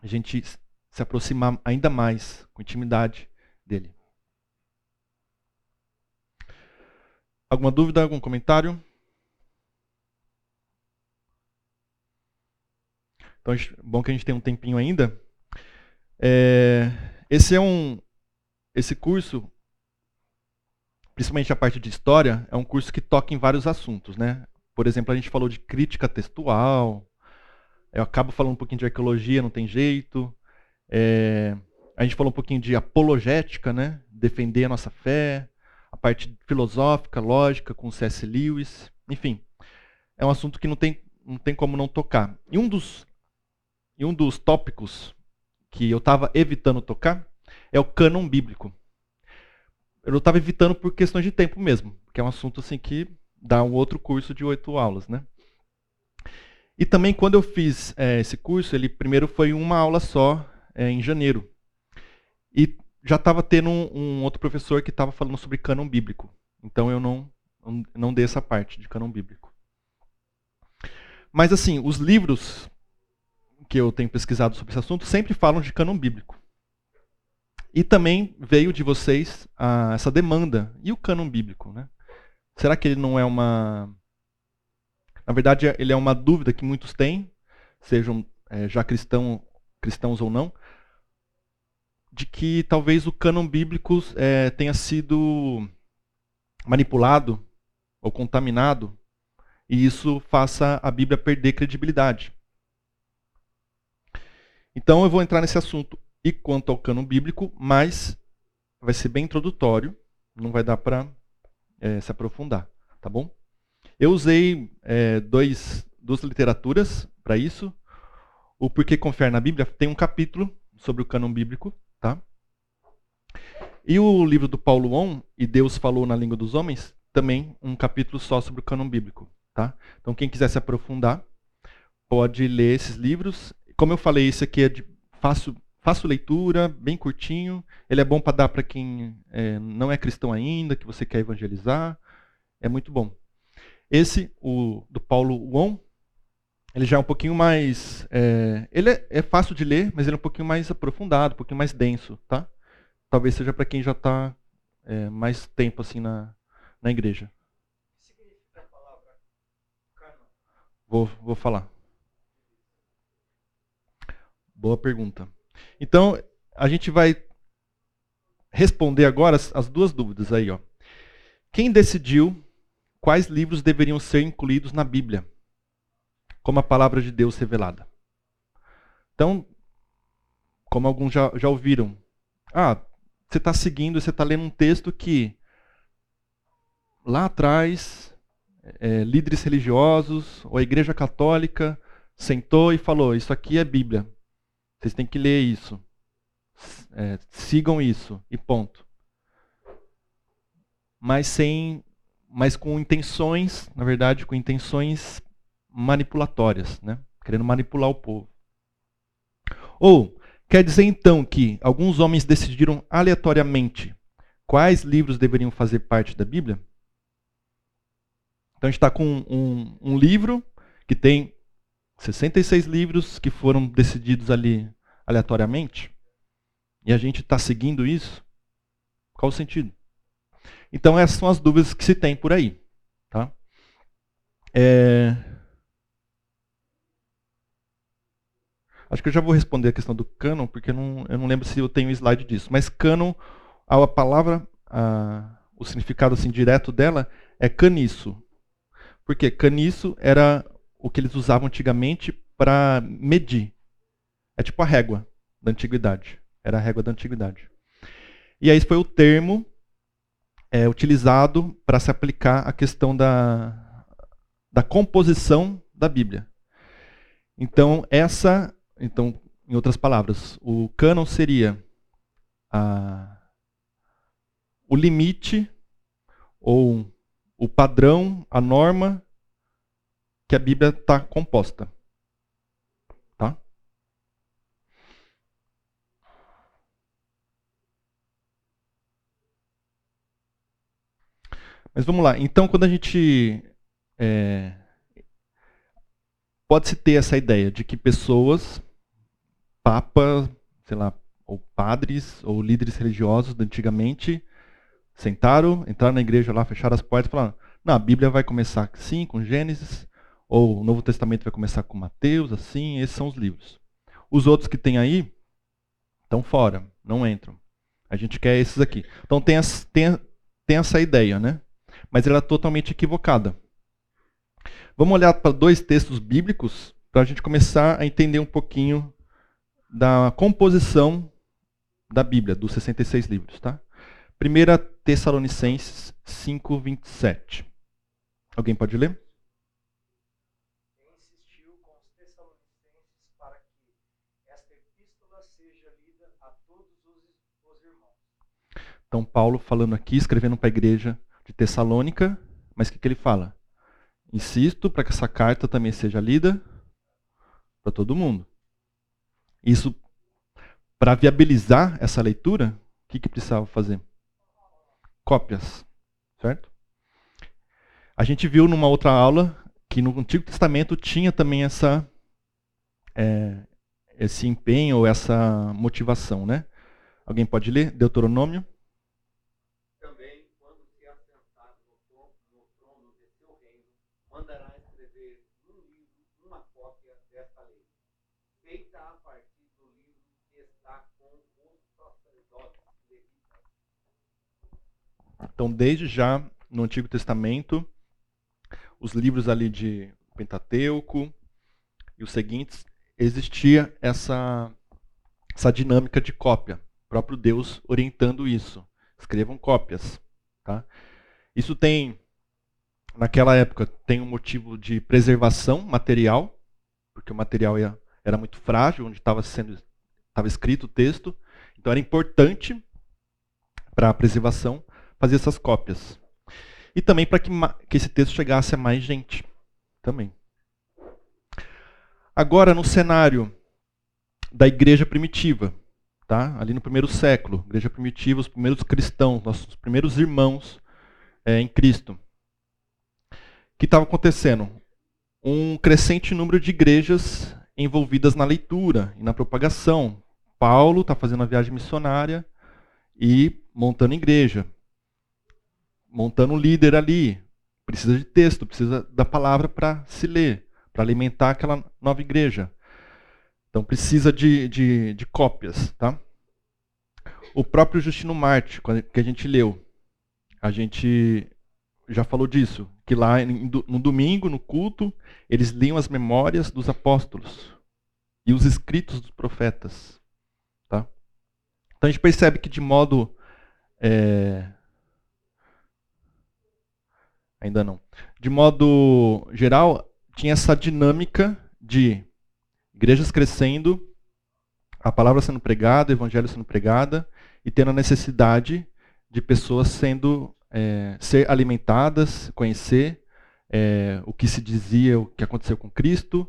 A gente se aproximar ainda mais com intimidade dele. Alguma dúvida, algum comentário? Então, bom que a gente tem um tempinho ainda. É, esse é um, esse curso, principalmente a parte de história, é um curso que toca em vários assuntos, né? Por exemplo, a gente falou de crítica textual, eu acabo falando um pouquinho de arqueologia, não tem jeito. É, a gente falou um pouquinho de apologética, né? defender a nossa fé, a parte filosófica, lógica, com C.S. Lewis. Enfim, é um assunto que não tem, não tem como não tocar. E um dos, e um dos tópicos que eu estava evitando tocar é o cânon bíblico. Eu estava evitando por questões de tempo mesmo, que é um assunto assim que dar um outro curso de oito aulas, né? E também quando eu fiz é, esse curso, ele primeiro foi uma aula só é, em janeiro. E já estava tendo um, um, outro professor que estava falando sobre cânon bíblico. Então eu não, não dei essa parte de cânon bíblico. Mas assim, os livros que eu tenho pesquisado sobre esse assunto sempre falam de cânon bíblico. E também veio de vocês a, essa demanda. E o cânon bíblico? Né? Será que ele não é uma. Na verdade, ele é uma dúvida que muitos têm, sejam é, já cristão, cristãos ou não, de que talvez o cânon bíblico é, tenha sido manipulado ou contaminado e isso faça a Bíblia perder credibilidade. Então eu vou entrar nesse assunto e quanto ao cano bíblico, mas vai ser bem introdutório, não vai dar para é, se aprofundar, tá bom? Eu usei é, dois, duas literaturas para isso. O Porquê Confiar na Bíblia tem um capítulo sobre o cânon bíblico, tá? E o livro do Paulo On, E Deus Falou na Língua dos Homens, também um capítulo só sobre o cânon bíblico. Tá? Então, quem quiser se aprofundar, pode ler esses livros. Como eu falei, esse aqui é de fácil, fácil leitura, bem curtinho. Ele é bom para dar para quem é, não é cristão ainda, que você quer evangelizar. É muito bom. Esse, o do Paulo Won, ele já é um pouquinho mais. É, ele é, é, fácil de ler, mas ele é um pouquinho mais aprofundado, um pouquinho mais denso, tá? Talvez seja para quem já está é, mais tempo assim na, na igreja. Vou, vou falar. Boa pergunta. Então, a gente vai responder agora as, as duas dúvidas aí. Ó. Quem decidiu quais livros deveriam ser incluídos na Bíblia como a palavra de Deus revelada? Então, como alguns já, já ouviram, ah, você está seguindo, você está lendo um texto que lá atrás é, líderes religiosos ou a Igreja Católica sentou e falou: Isso aqui é Bíblia. Vocês têm que ler isso. É, sigam isso e ponto. Mas sem, mas com intenções, na verdade, com intenções manipulatórias, né? Querendo manipular o povo. Ou quer dizer então que alguns homens decidiram aleatoriamente quais livros deveriam fazer parte da Bíblia? Então a gente está com um, um, um livro que tem 66 livros que foram decididos ali aleatoriamente. E a gente está seguindo isso. Qual o sentido? Então essas são as dúvidas que se tem por aí. Tá? É... Acho que eu já vou responder a questão do canon, porque eu não, eu não lembro se eu tenho um slide disso. Mas canon, a palavra, a, o significado assim direto dela é caniço. Porque caniço era o que eles usavam antigamente para medir. É tipo a régua da antiguidade. Era a régua da antiguidade. E aí foi o termo é, utilizado para se aplicar a questão da, da composição da Bíblia. Então, essa, então, em outras palavras, o cânon seria a, o limite ou o padrão, a norma que a Bíblia está composta. Tá? Mas vamos lá. Então, quando a gente. É, Pode-se ter essa ideia de que pessoas, papas, sei lá, ou padres, ou líderes religiosos de antigamente, Sentaram, entraram na igreja lá, fecharam as portas e falaram: não, a Bíblia vai começar assim, com Gênesis, ou o Novo Testamento vai começar com Mateus, assim, esses são os livros. Os outros que tem aí estão fora, não entram. A gente quer esses aqui. Então tem, as, tem, tem essa ideia, né? Mas ela é totalmente equivocada. Vamos olhar para dois textos bíblicos para a gente começar a entender um pouquinho da composição da Bíblia, dos 66 livros, tá? 1 Tessalonicenses 5, 27. Alguém pode ler? Insistiu com os Tessalonicenses para que esta epístola seja lida a todos os, irmãos. Então, Paulo falando aqui, escrevendo para a igreja de Tessalônica, mas o que, que ele fala? Insisto para que essa carta também seja lida para todo mundo. Isso, para viabilizar essa leitura, que, que precisava fazer? Cópias, certo? A gente viu numa outra aula que no Antigo Testamento tinha também essa, é, esse empenho ou essa motivação, né? Alguém pode ler? Deuteronômio? Também, quando se assentar no trono, no trono de seu reino, mandará escrever num livro uma cópia desta lei, feita a partir do livro que está com os sacerdotes levitas. Então, desde já no Antigo Testamento, os livros ali de Pentateuco e os seguintes, existia essa, essa dinâmica de cópia. O próprio Deus orientando isso. Escrevam cópias. Tá? Isso tem, naquela época, tem um motivo de preservação material, porque o material era muito frágil, onde estava sendo estava escrito o texto. Então era importante para a preservação fazer essas cópias. E também para que, que esse texto chegasse a mais gente. Também. Agora, no cenário da igreja primitiva, tá? ali no primeiro século, igreja primitiva, os primeiros cristãos, nossos primeiros irmãos é, em Cristo. O que estava acontecendo? Um crescente número de igrejas envolvidas na leitura e na propagação. Paulo está fazendo a viagem missionária e montando igreja montando um líder ali. Precisa de texto, precisa da palavra para se ler, para alimentar aquela nova igreja. Então precisa de, de, de cópias. Tá? O próprio Justino Marte, que a gente leu, a gente já falou disso, que lá no domingo, no culto, eles liam as memórias dos apóstolos e os escritos dos profetas. Tá? Então a gente percebe que de modo é, Ainda não. De modo geral, tinha essa dinâmica de igrejas crescendo, a palavra sendo pregada, o evangelho sendo pregada, e tendo a necessidade de pessoas sendo é, ser alimentadas, conhecer é, o que se dizia, o que aconteceu com Cristo,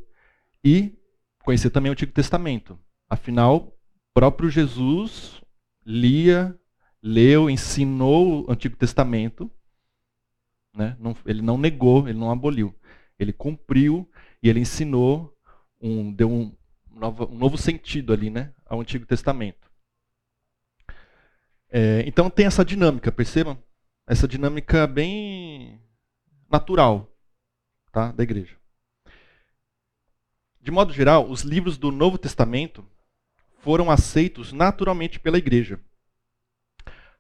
e conhecer também o Antigo Testamento. Afinal, próprio Jesus lia, leu, ensinou o Antigo Testamento né? Não, ele não negou, ele não aboliu. Ele cumpriu e ele ensinou, um, deu um novo, um novo sentido ali né, ao Antigo Testamento. É, então tem essa dinâmica, percebam? Essa dinâmica bem natural tá, da igreja. De modo geral, os livros do Novo Testamento foram aceitos naturalmente pela igreja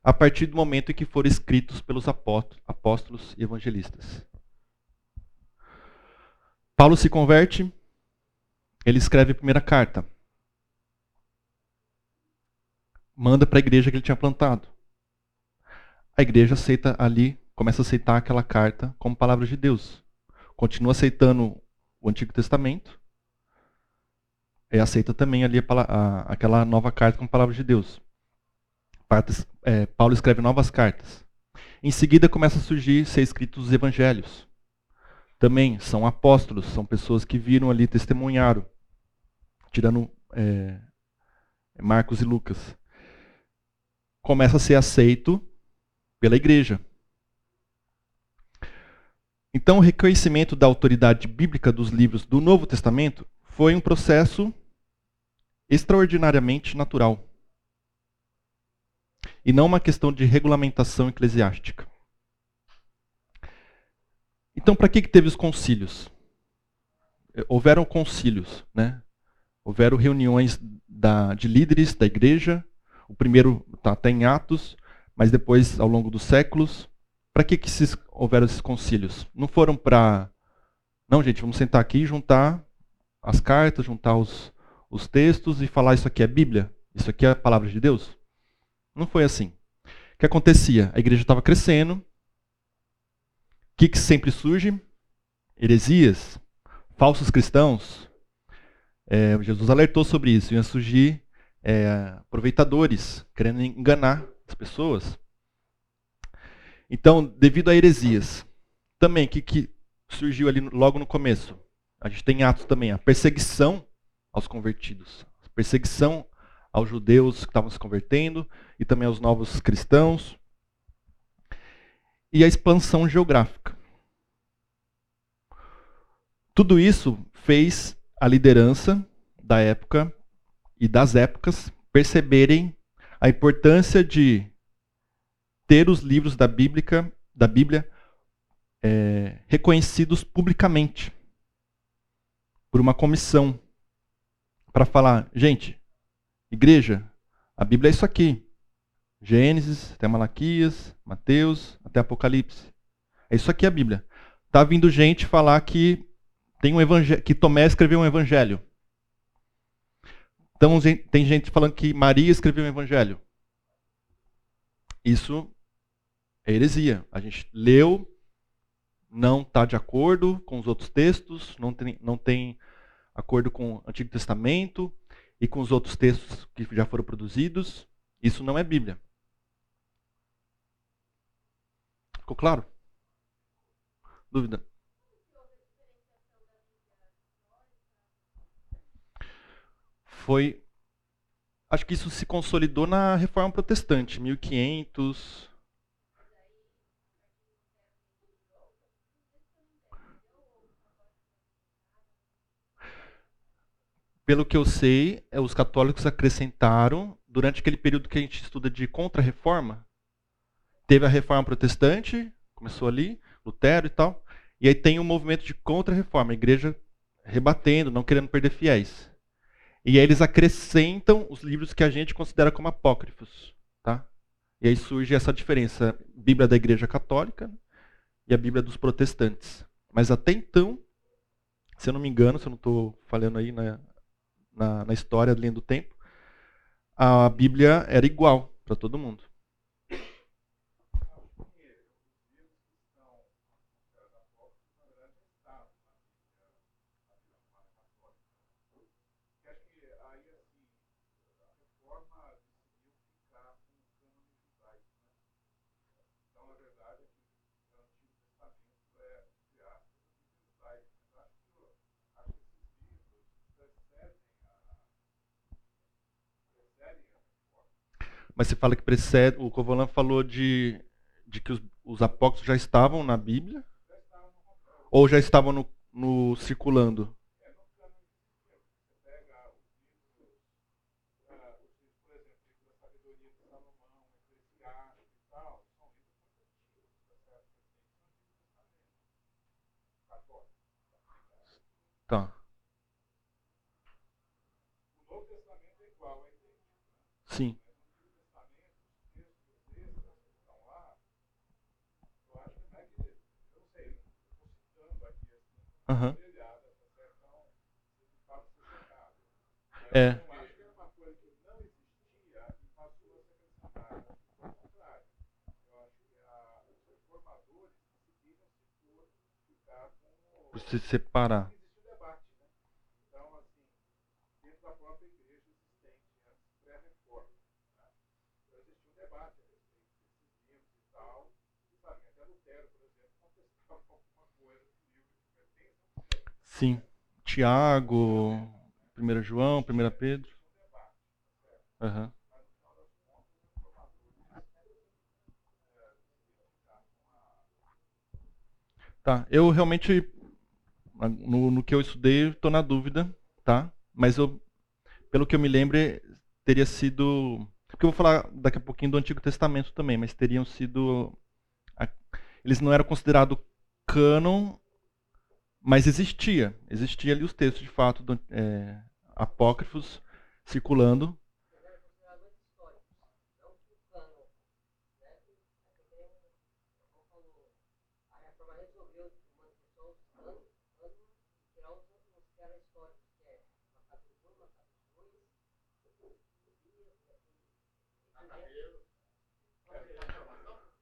a partir do momento em que foram escritos pelos apóstolos e evangelistas. Paulo se converte, ele escreve a primeira carta. Manda para a igreja que ele tinha plantado. A igreja aceita ali, começa a aceitar aquela carta como palavra de Deus. Continua aceitando o Antigo Testamento. E aceita também ali a, a, aquela nova carta como palavra de Deus é, Paulo escreve novas cartas. Em seguida começa a surgir ser escritos os evangelhos. Também são apóstolos, são pessoas que viram ali, testemunharam, tirando é, Marcos e Lucas. Começa a ser aceito pela igreja. Então, o reconhecimento da autoridade bíblica dos livros do Novo Testamento foi um processo extraordinariamente natural e não uma questão de regulamentação eclesiástica. Então, para que, que teve os concílios? Houveram concílios, né? houveram reuniões da, de líderes da igreja, o primeiro está até em Atos, mas depois, ao longo dos séculos, para que, que esses, houveram esses concílios? Não foram para. Não, gente, vamos sentar aqui e juntar as cartas, juntar os, os textos e falar isso aqui é Bíblia? Isso aqui é a palavra de Deus? Não foi assim. O que acontecia? A igreja estava crescendo. O que, que sempre surge? Heresias, falsos cristãos. É, Jesus alertou sobre isso. Iam surgir é, aproveitadores, querendo enganar as pessoas. Então, devido a heresias, também, que, que surgiu ali logo no começo? A gente tem Atos também, a perseguição aos convertidos, perseguição aos judeus que estavam se convertendo e também aos novos cristãos. E a expansão geográfica. Tudo isso fez a liderança da época e das épocas perceberem a importância de ter os livros da Bíblia, da Bíblia é, reconhecidos publicamente por uma comissão para falar, gente, igreja, a Bíblia é isso aqui. Gênesis, até Malaquias, Mateus, até Apocalipse. É isso aqui a Bíblia. Tá vindo gente falar que tem um evangelho, que Tomé escreveu um evangelho. Então tem gente falando que Maria escreveu um evangelho. Isso é heresia. A gente leu, não está de acordo com os outros textos, não tem, não tem acordo com o Antigo Testamento e com os outros textos que já foram produzidos. Isso não é Bíblia. Ficou claro? Dúvida? Foi. Acho que isso se consolidou na Reforma Protestante, 1500. Pelo que eu sei, é, os católicos acrescentaram, durante aquele período que a gente estuda de contra-reforma, teve a reforma protestante, começou ali, Lutero e tal, e aí tem um movimento de contra-reforma, a igreja rebatendo, não querendo perder fiéis. E aí eles acrescentam os livros que a gente considera como apócrifos. Tá? E aí surge essa diferença, Bíblia da Igreja Católica e a Bíblia dos protestantes. Mas até então, se eu não me engano, se eu não estou falando aí na, na, na história, linha do tempo, a Bíblia era igual para todo mundo. Mas você fala que precede. O Covolan falou de, de que os, os apócrifos já estavam na Bíblia? Ou já estavam no, no circulando? Tá. Sim. Uhum. É. Se separar. Sim. Tiago, 1 João, 1 Pedro. Uhum. Tá, eu realmente, no, no que eu estudei, estou na dúvida, tá? Mas eu, pelo que eu me lembro, teria sido. Porque eu vou falar daqui a pouquinho do Antigo Testamento também, mas teriam sido. Eles não eram considerados cânon mas existia, existia ali os textos de fato do, é, apócrifos circulando.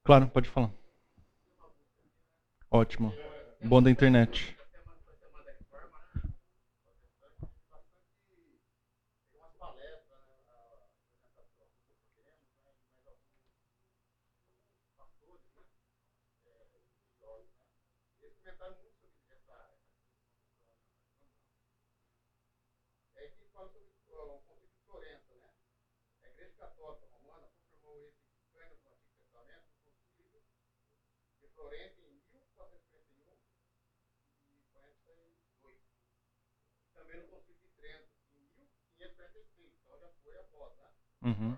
Claro, pode falar. Ótimo. Bom da internet. No Concílio de Trento em 1546, então já foi após, né? Uhum.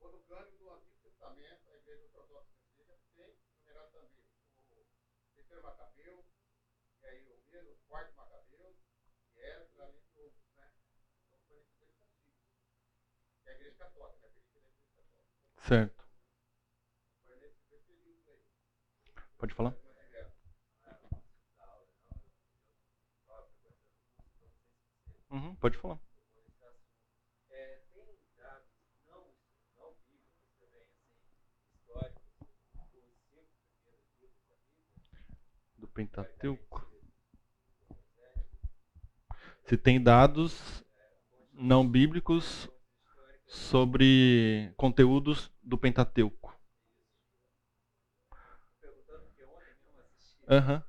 Quando o cânon do Antigo Testamento, a Igreja Ortodoxa Antiga tem numerado também o terceiro Macabeu, e aí o mesmo, o quarto Macabeu, e Ezra, além de outros, né? Então foi nesses dois concílios. Que é a Igreja Católica, né? Da Igreja Católica. Certo. Pode falar? que mantiveram. Uhum, pode falar. É, tem dados não, não bíblicos também, assim, históricos, dos cinco primeiros livros da Bíblia, Do Pentateuco. Se tem dados não bíblicos sobre conteúdos do Pentateuco. perguntando porque ontem mesmo assisti, Aham.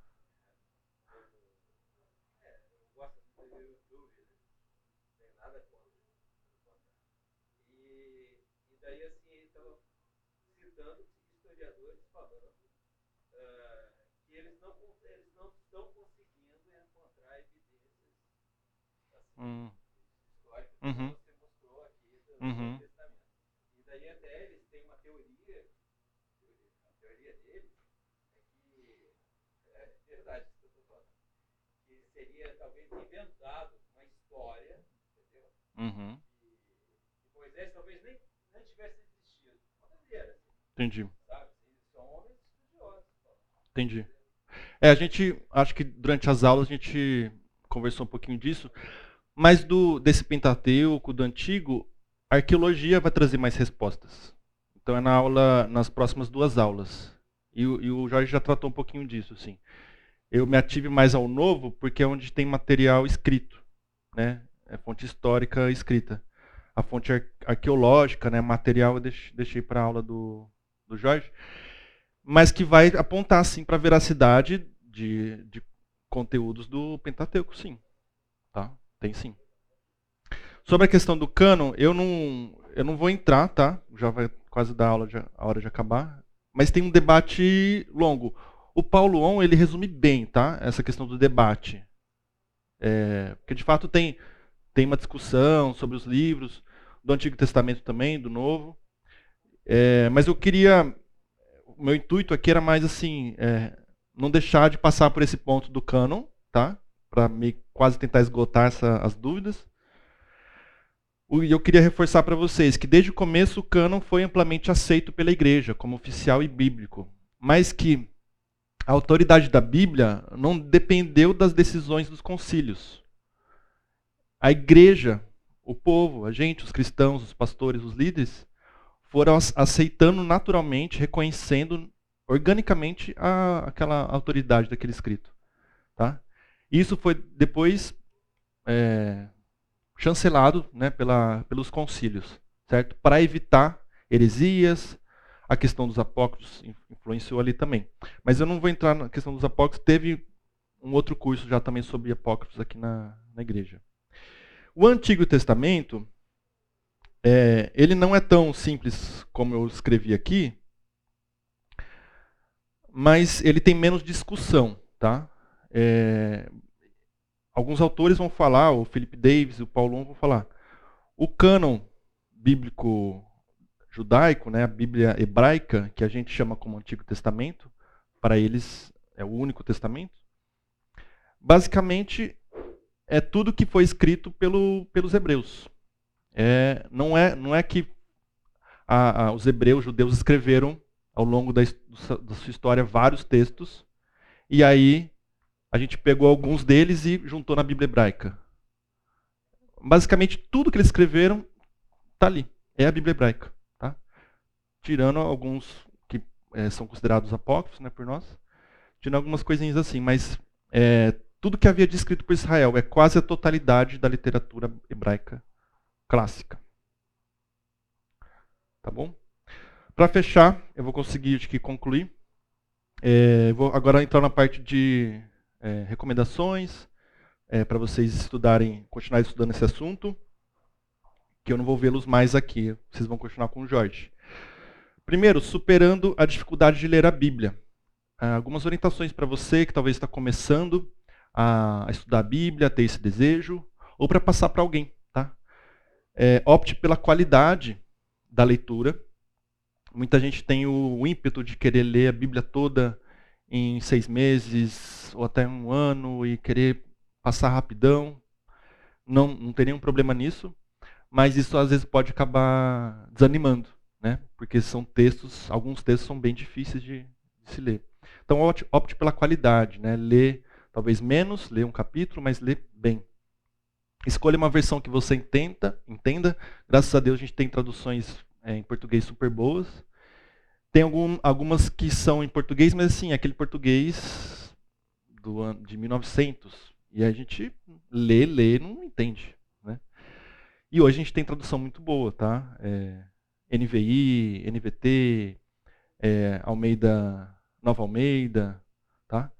eu gosto muito de YouTube, não tem nada contra, pelo contrário. E, e daí, assim, ele estava citando historiadores falando ah, que eles não, con- eles não estão conseguindo encontrar evidências assim, Hum, Uhum. Uhum. E daí até eles têm uma teoria, a teoria deles é que, é verdade isso que eu estou falando, que seria talvez inventado uma história, entendeu? uhum. Que, que Moisés talvez nem, nem tivesse existido. Uma doideira, assim, Entendi. sabe? Eles são homens estudiosos. Entendi. É, a gente, acho que durante as aulas a gente conversou um pouquinho disso, mas do desse Pentateuco, do Antigo, a arqueologia vai trazer mais respostas. Então é na aula, nas próximas duas aulas. E, e o Jorge já tratou um pouquinho disso, sim. Eu me ative mais ao novo porque é onde tem material escrito, né? É fonte histórica escrita. A fonte ar- arqueológica, né, material eu deix- deixei para a aula do, do Jorge mas que vai apontar sim para a veracidade de, de conteúdos do Pentateuco, sim. Tá? Tem sim. Sobre a questão do cânon, eu não, eu não vou entrar, tá? Já vai quase dar aula de, a hora de acabar. Mas tem um debate longo. O Paulo On, ele resume bem, tá? Essa questão do debate. É, porque de fato tem, tem uma discussão sobre os livros, do Antigo Testamento também, do Novo. É, mas eu queria o meu intuito aqui era mais assim, é, não deixar de passar por esse ponto do cânon, tá? Para quase tentar esgotar essa, as dúvidas. E eu queria reforçar para vocês que desde o começo o cânon foi amplamente aceito pela igreja como oficial e bíblico, mas que a autoridade da Bíblia não dependeu das decisões dos concílios. A igreja, o povo, a gente, os cristãos, os pastores, os líderes, foram ace- aceitando naturalmente, reconhecendo organicamente a, aquela autoridade daquele escrito. Tá? Isso foi depois é, chancelado né, pela, pelos concílios, certo? Para evitar heresias, a questão dos apócrifos in- influenciou ali também. Mas eu não vou entrar na questão dos apócrifos, teve um outro curso já também sobre apócrifos aqui na, na igreja. O Antigo Testamento, é, ele não é tão simples como eu escrevi aqui, mas ele tem menos discussão, tá? É, alguns autores vão falar, o Philip Davis o Paulon vão falar, o cânon bíblico judaico, né, a Bíblia hebraica, que a gente chama como Antigo Testamento, para eles é o único testamento, basicamente é tudo que foi escrito pelo, pelos hebreus. É, não, é, não é que a- a- os hebreus, os judeus, escreveram ao longo da, da sua história vários textos, e aí a gente pegou alguns deles e juntou na Bíblia hebraica. Basicamente, tudo que eles escreveram está ali. É a Bíblia hebraica. Tá? Tirando alguns que eh, são considerados apócrifos né, por nós. Tirando algumas coisinhas assim. Mas eh, tudo que havia descrito por Israel é quase a totalidade da literatura hebraica clássica. Tá bom? Para fechar, eu vou conseguir acho que concluir. Eh, vou agora entrar na parte de eh, recomendações para vocês estudarem, continuar estudando esse assunto. que eu não vou vê-los mais aqui. Vocês vão continuar com o Jorge. Primeiro, superando a dificuldade de ler a Bíblia. Ah, algumas orientações para você que talvez está começando a estudar a Bíblia, a ter esse desejo, ou para passar para alguém. Tá? É, opte pela qualidade da leitura. Muita gente tem o ímpeto de querer ler a Bíblia toda em seis meses ou até um ano e querer passar rapidão. Não, não tem nenhum problema nisso, mas isso às vezes pode acabar desanimando, né? porque são textos, alguns textos são bem difíceis de, de se ler. Então opte, opte pela qualidade, né? lê talvez menos, lê um capítulo, mas lê bem. Escolha uma versão que você entenda, entenda. Graças a Deus a gente tem traduções é, em português super boas. Tem algum, algumas que são em português, mas assim, aquele português do ano de 1900. E a gente lê, lê, não entende. Né? E hoje a gente tem tradução muito boa, tá? É, NVI, NVT, é, Almeida, Nova Almeida, tá?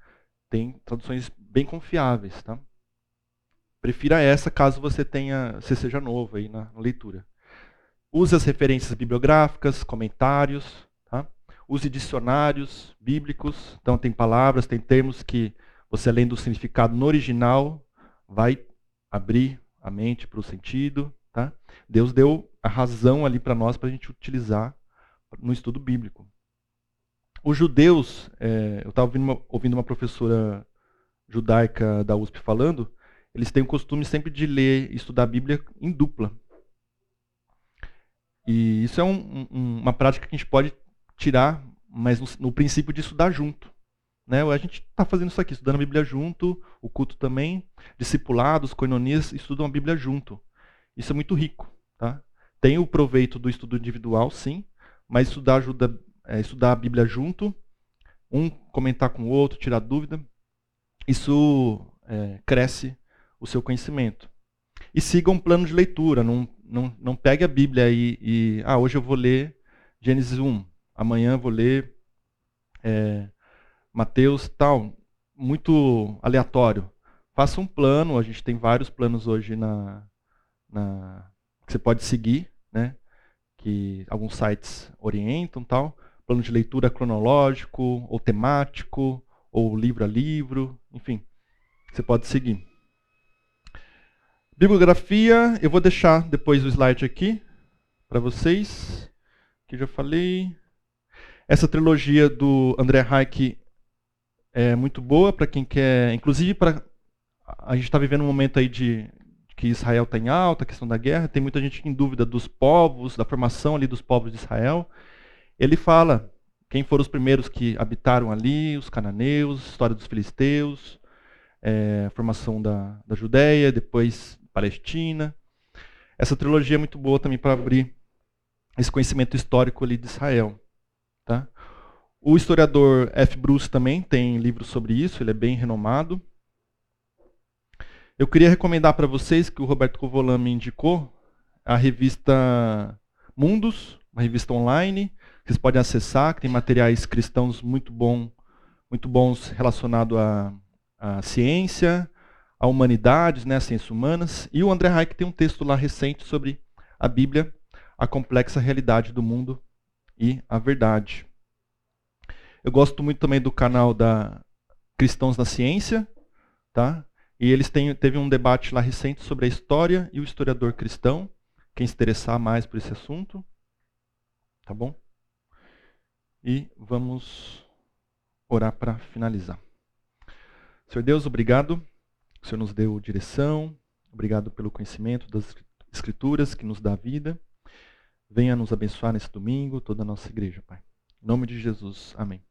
Tem traduções bem confiáveis, tá? Prefira essa caso você tenha, você seja novo aí na, na leitura. Use as referências bibliográficas, comentários, tá? Use dicionários bíblicos. Então tem palavras, tem termos que você além do significado no original vai abrir a mente para o sentido. Tá? Deus deu a razão ali para nós para a gente utilizar no estudo bíblico. Os judeus, é, eu estava ouvindo, ouvindo uma professora judaica da USP falando, eles têm o costume sempre de ler e estudar a Bíblia em dupla. E isso é um, um, uma prática que a gente pode tirar, mas no, no princípio de estudar junto. Né? A gente está fazendo isso aqui, estudando a Bíblia junto, o culto também, discipulados, coinonias, estudam a Bíblia junto. Isso é muito rico. Tá? Tem o proveito do estudo individual, sim, mas estudar ajuda, é, estudar a Bíblia junto, um comentar com o outro, tirar dúvida, isso é, cresce o seu conhecimento. E siga um plano de leitura. Não, não, não pegue a Bíblia e, e ah, hoje eu vou ler Gênesis 1, amanhã vou ler é, Mateus tal. Muito aleatório. Faça um plano, a gente tem vários planos hoje na, na que você pode seguir, né? que alguns sites orientam tal. Plano de leitura cronológico, ou temático, ou livro a livro, enfim. Você pode seguir. Bibliografia, eu vou deixar depois o slide aqui para vocês, que já falei. Essa trilogia do André Hayek é muito boa para quem quer, inclusive para a gente está vivendo um momento aí de que Israel está em alta, a questão da guerra, tem muita gente em dúvida dos povos, da formação ali dos povos de Israel. Ele fala quem foram os primeiros que habitaram ali, os cananeus, história dos filisteus, é, formação da, da Judéia, depois Palestina. Essa trilogia é muito boa também para abrir esse conhecimento histórico ali de Israel. Tá? O historiador F. Bruce também tem livros sobre isso, ele é bem renomado. Eu queria recomendar para vocês que o Roberto Covolan me indicou a revista Mundos, uma revista online, que vocês podem acessar, que tem materiais cristãos muito, bom, muito bons relacionados à, à ciência, a humanidades, né, as ciências humanas. E o André Hayek tem um texto lá recente sobre a Bíblia, a complexa realidade do mundo e a verdade. Eu gosto muito também do canal da Cristãos na Ciência, tá? E eles têm, teve um debate lá recente sobre a história e o historiador cristão. Quem se interessar mais por esse assunto, tá bom? E vamos orar para finalizar. Senhor Deus, obrigado o Senhor nos deu direção. Obrigado pelo conhecimento das Escrituras que nos dá vida. Venha nos abençoar nesse domingo, toda a nossa igreja, Pai. Em nome de Jesus. Amém.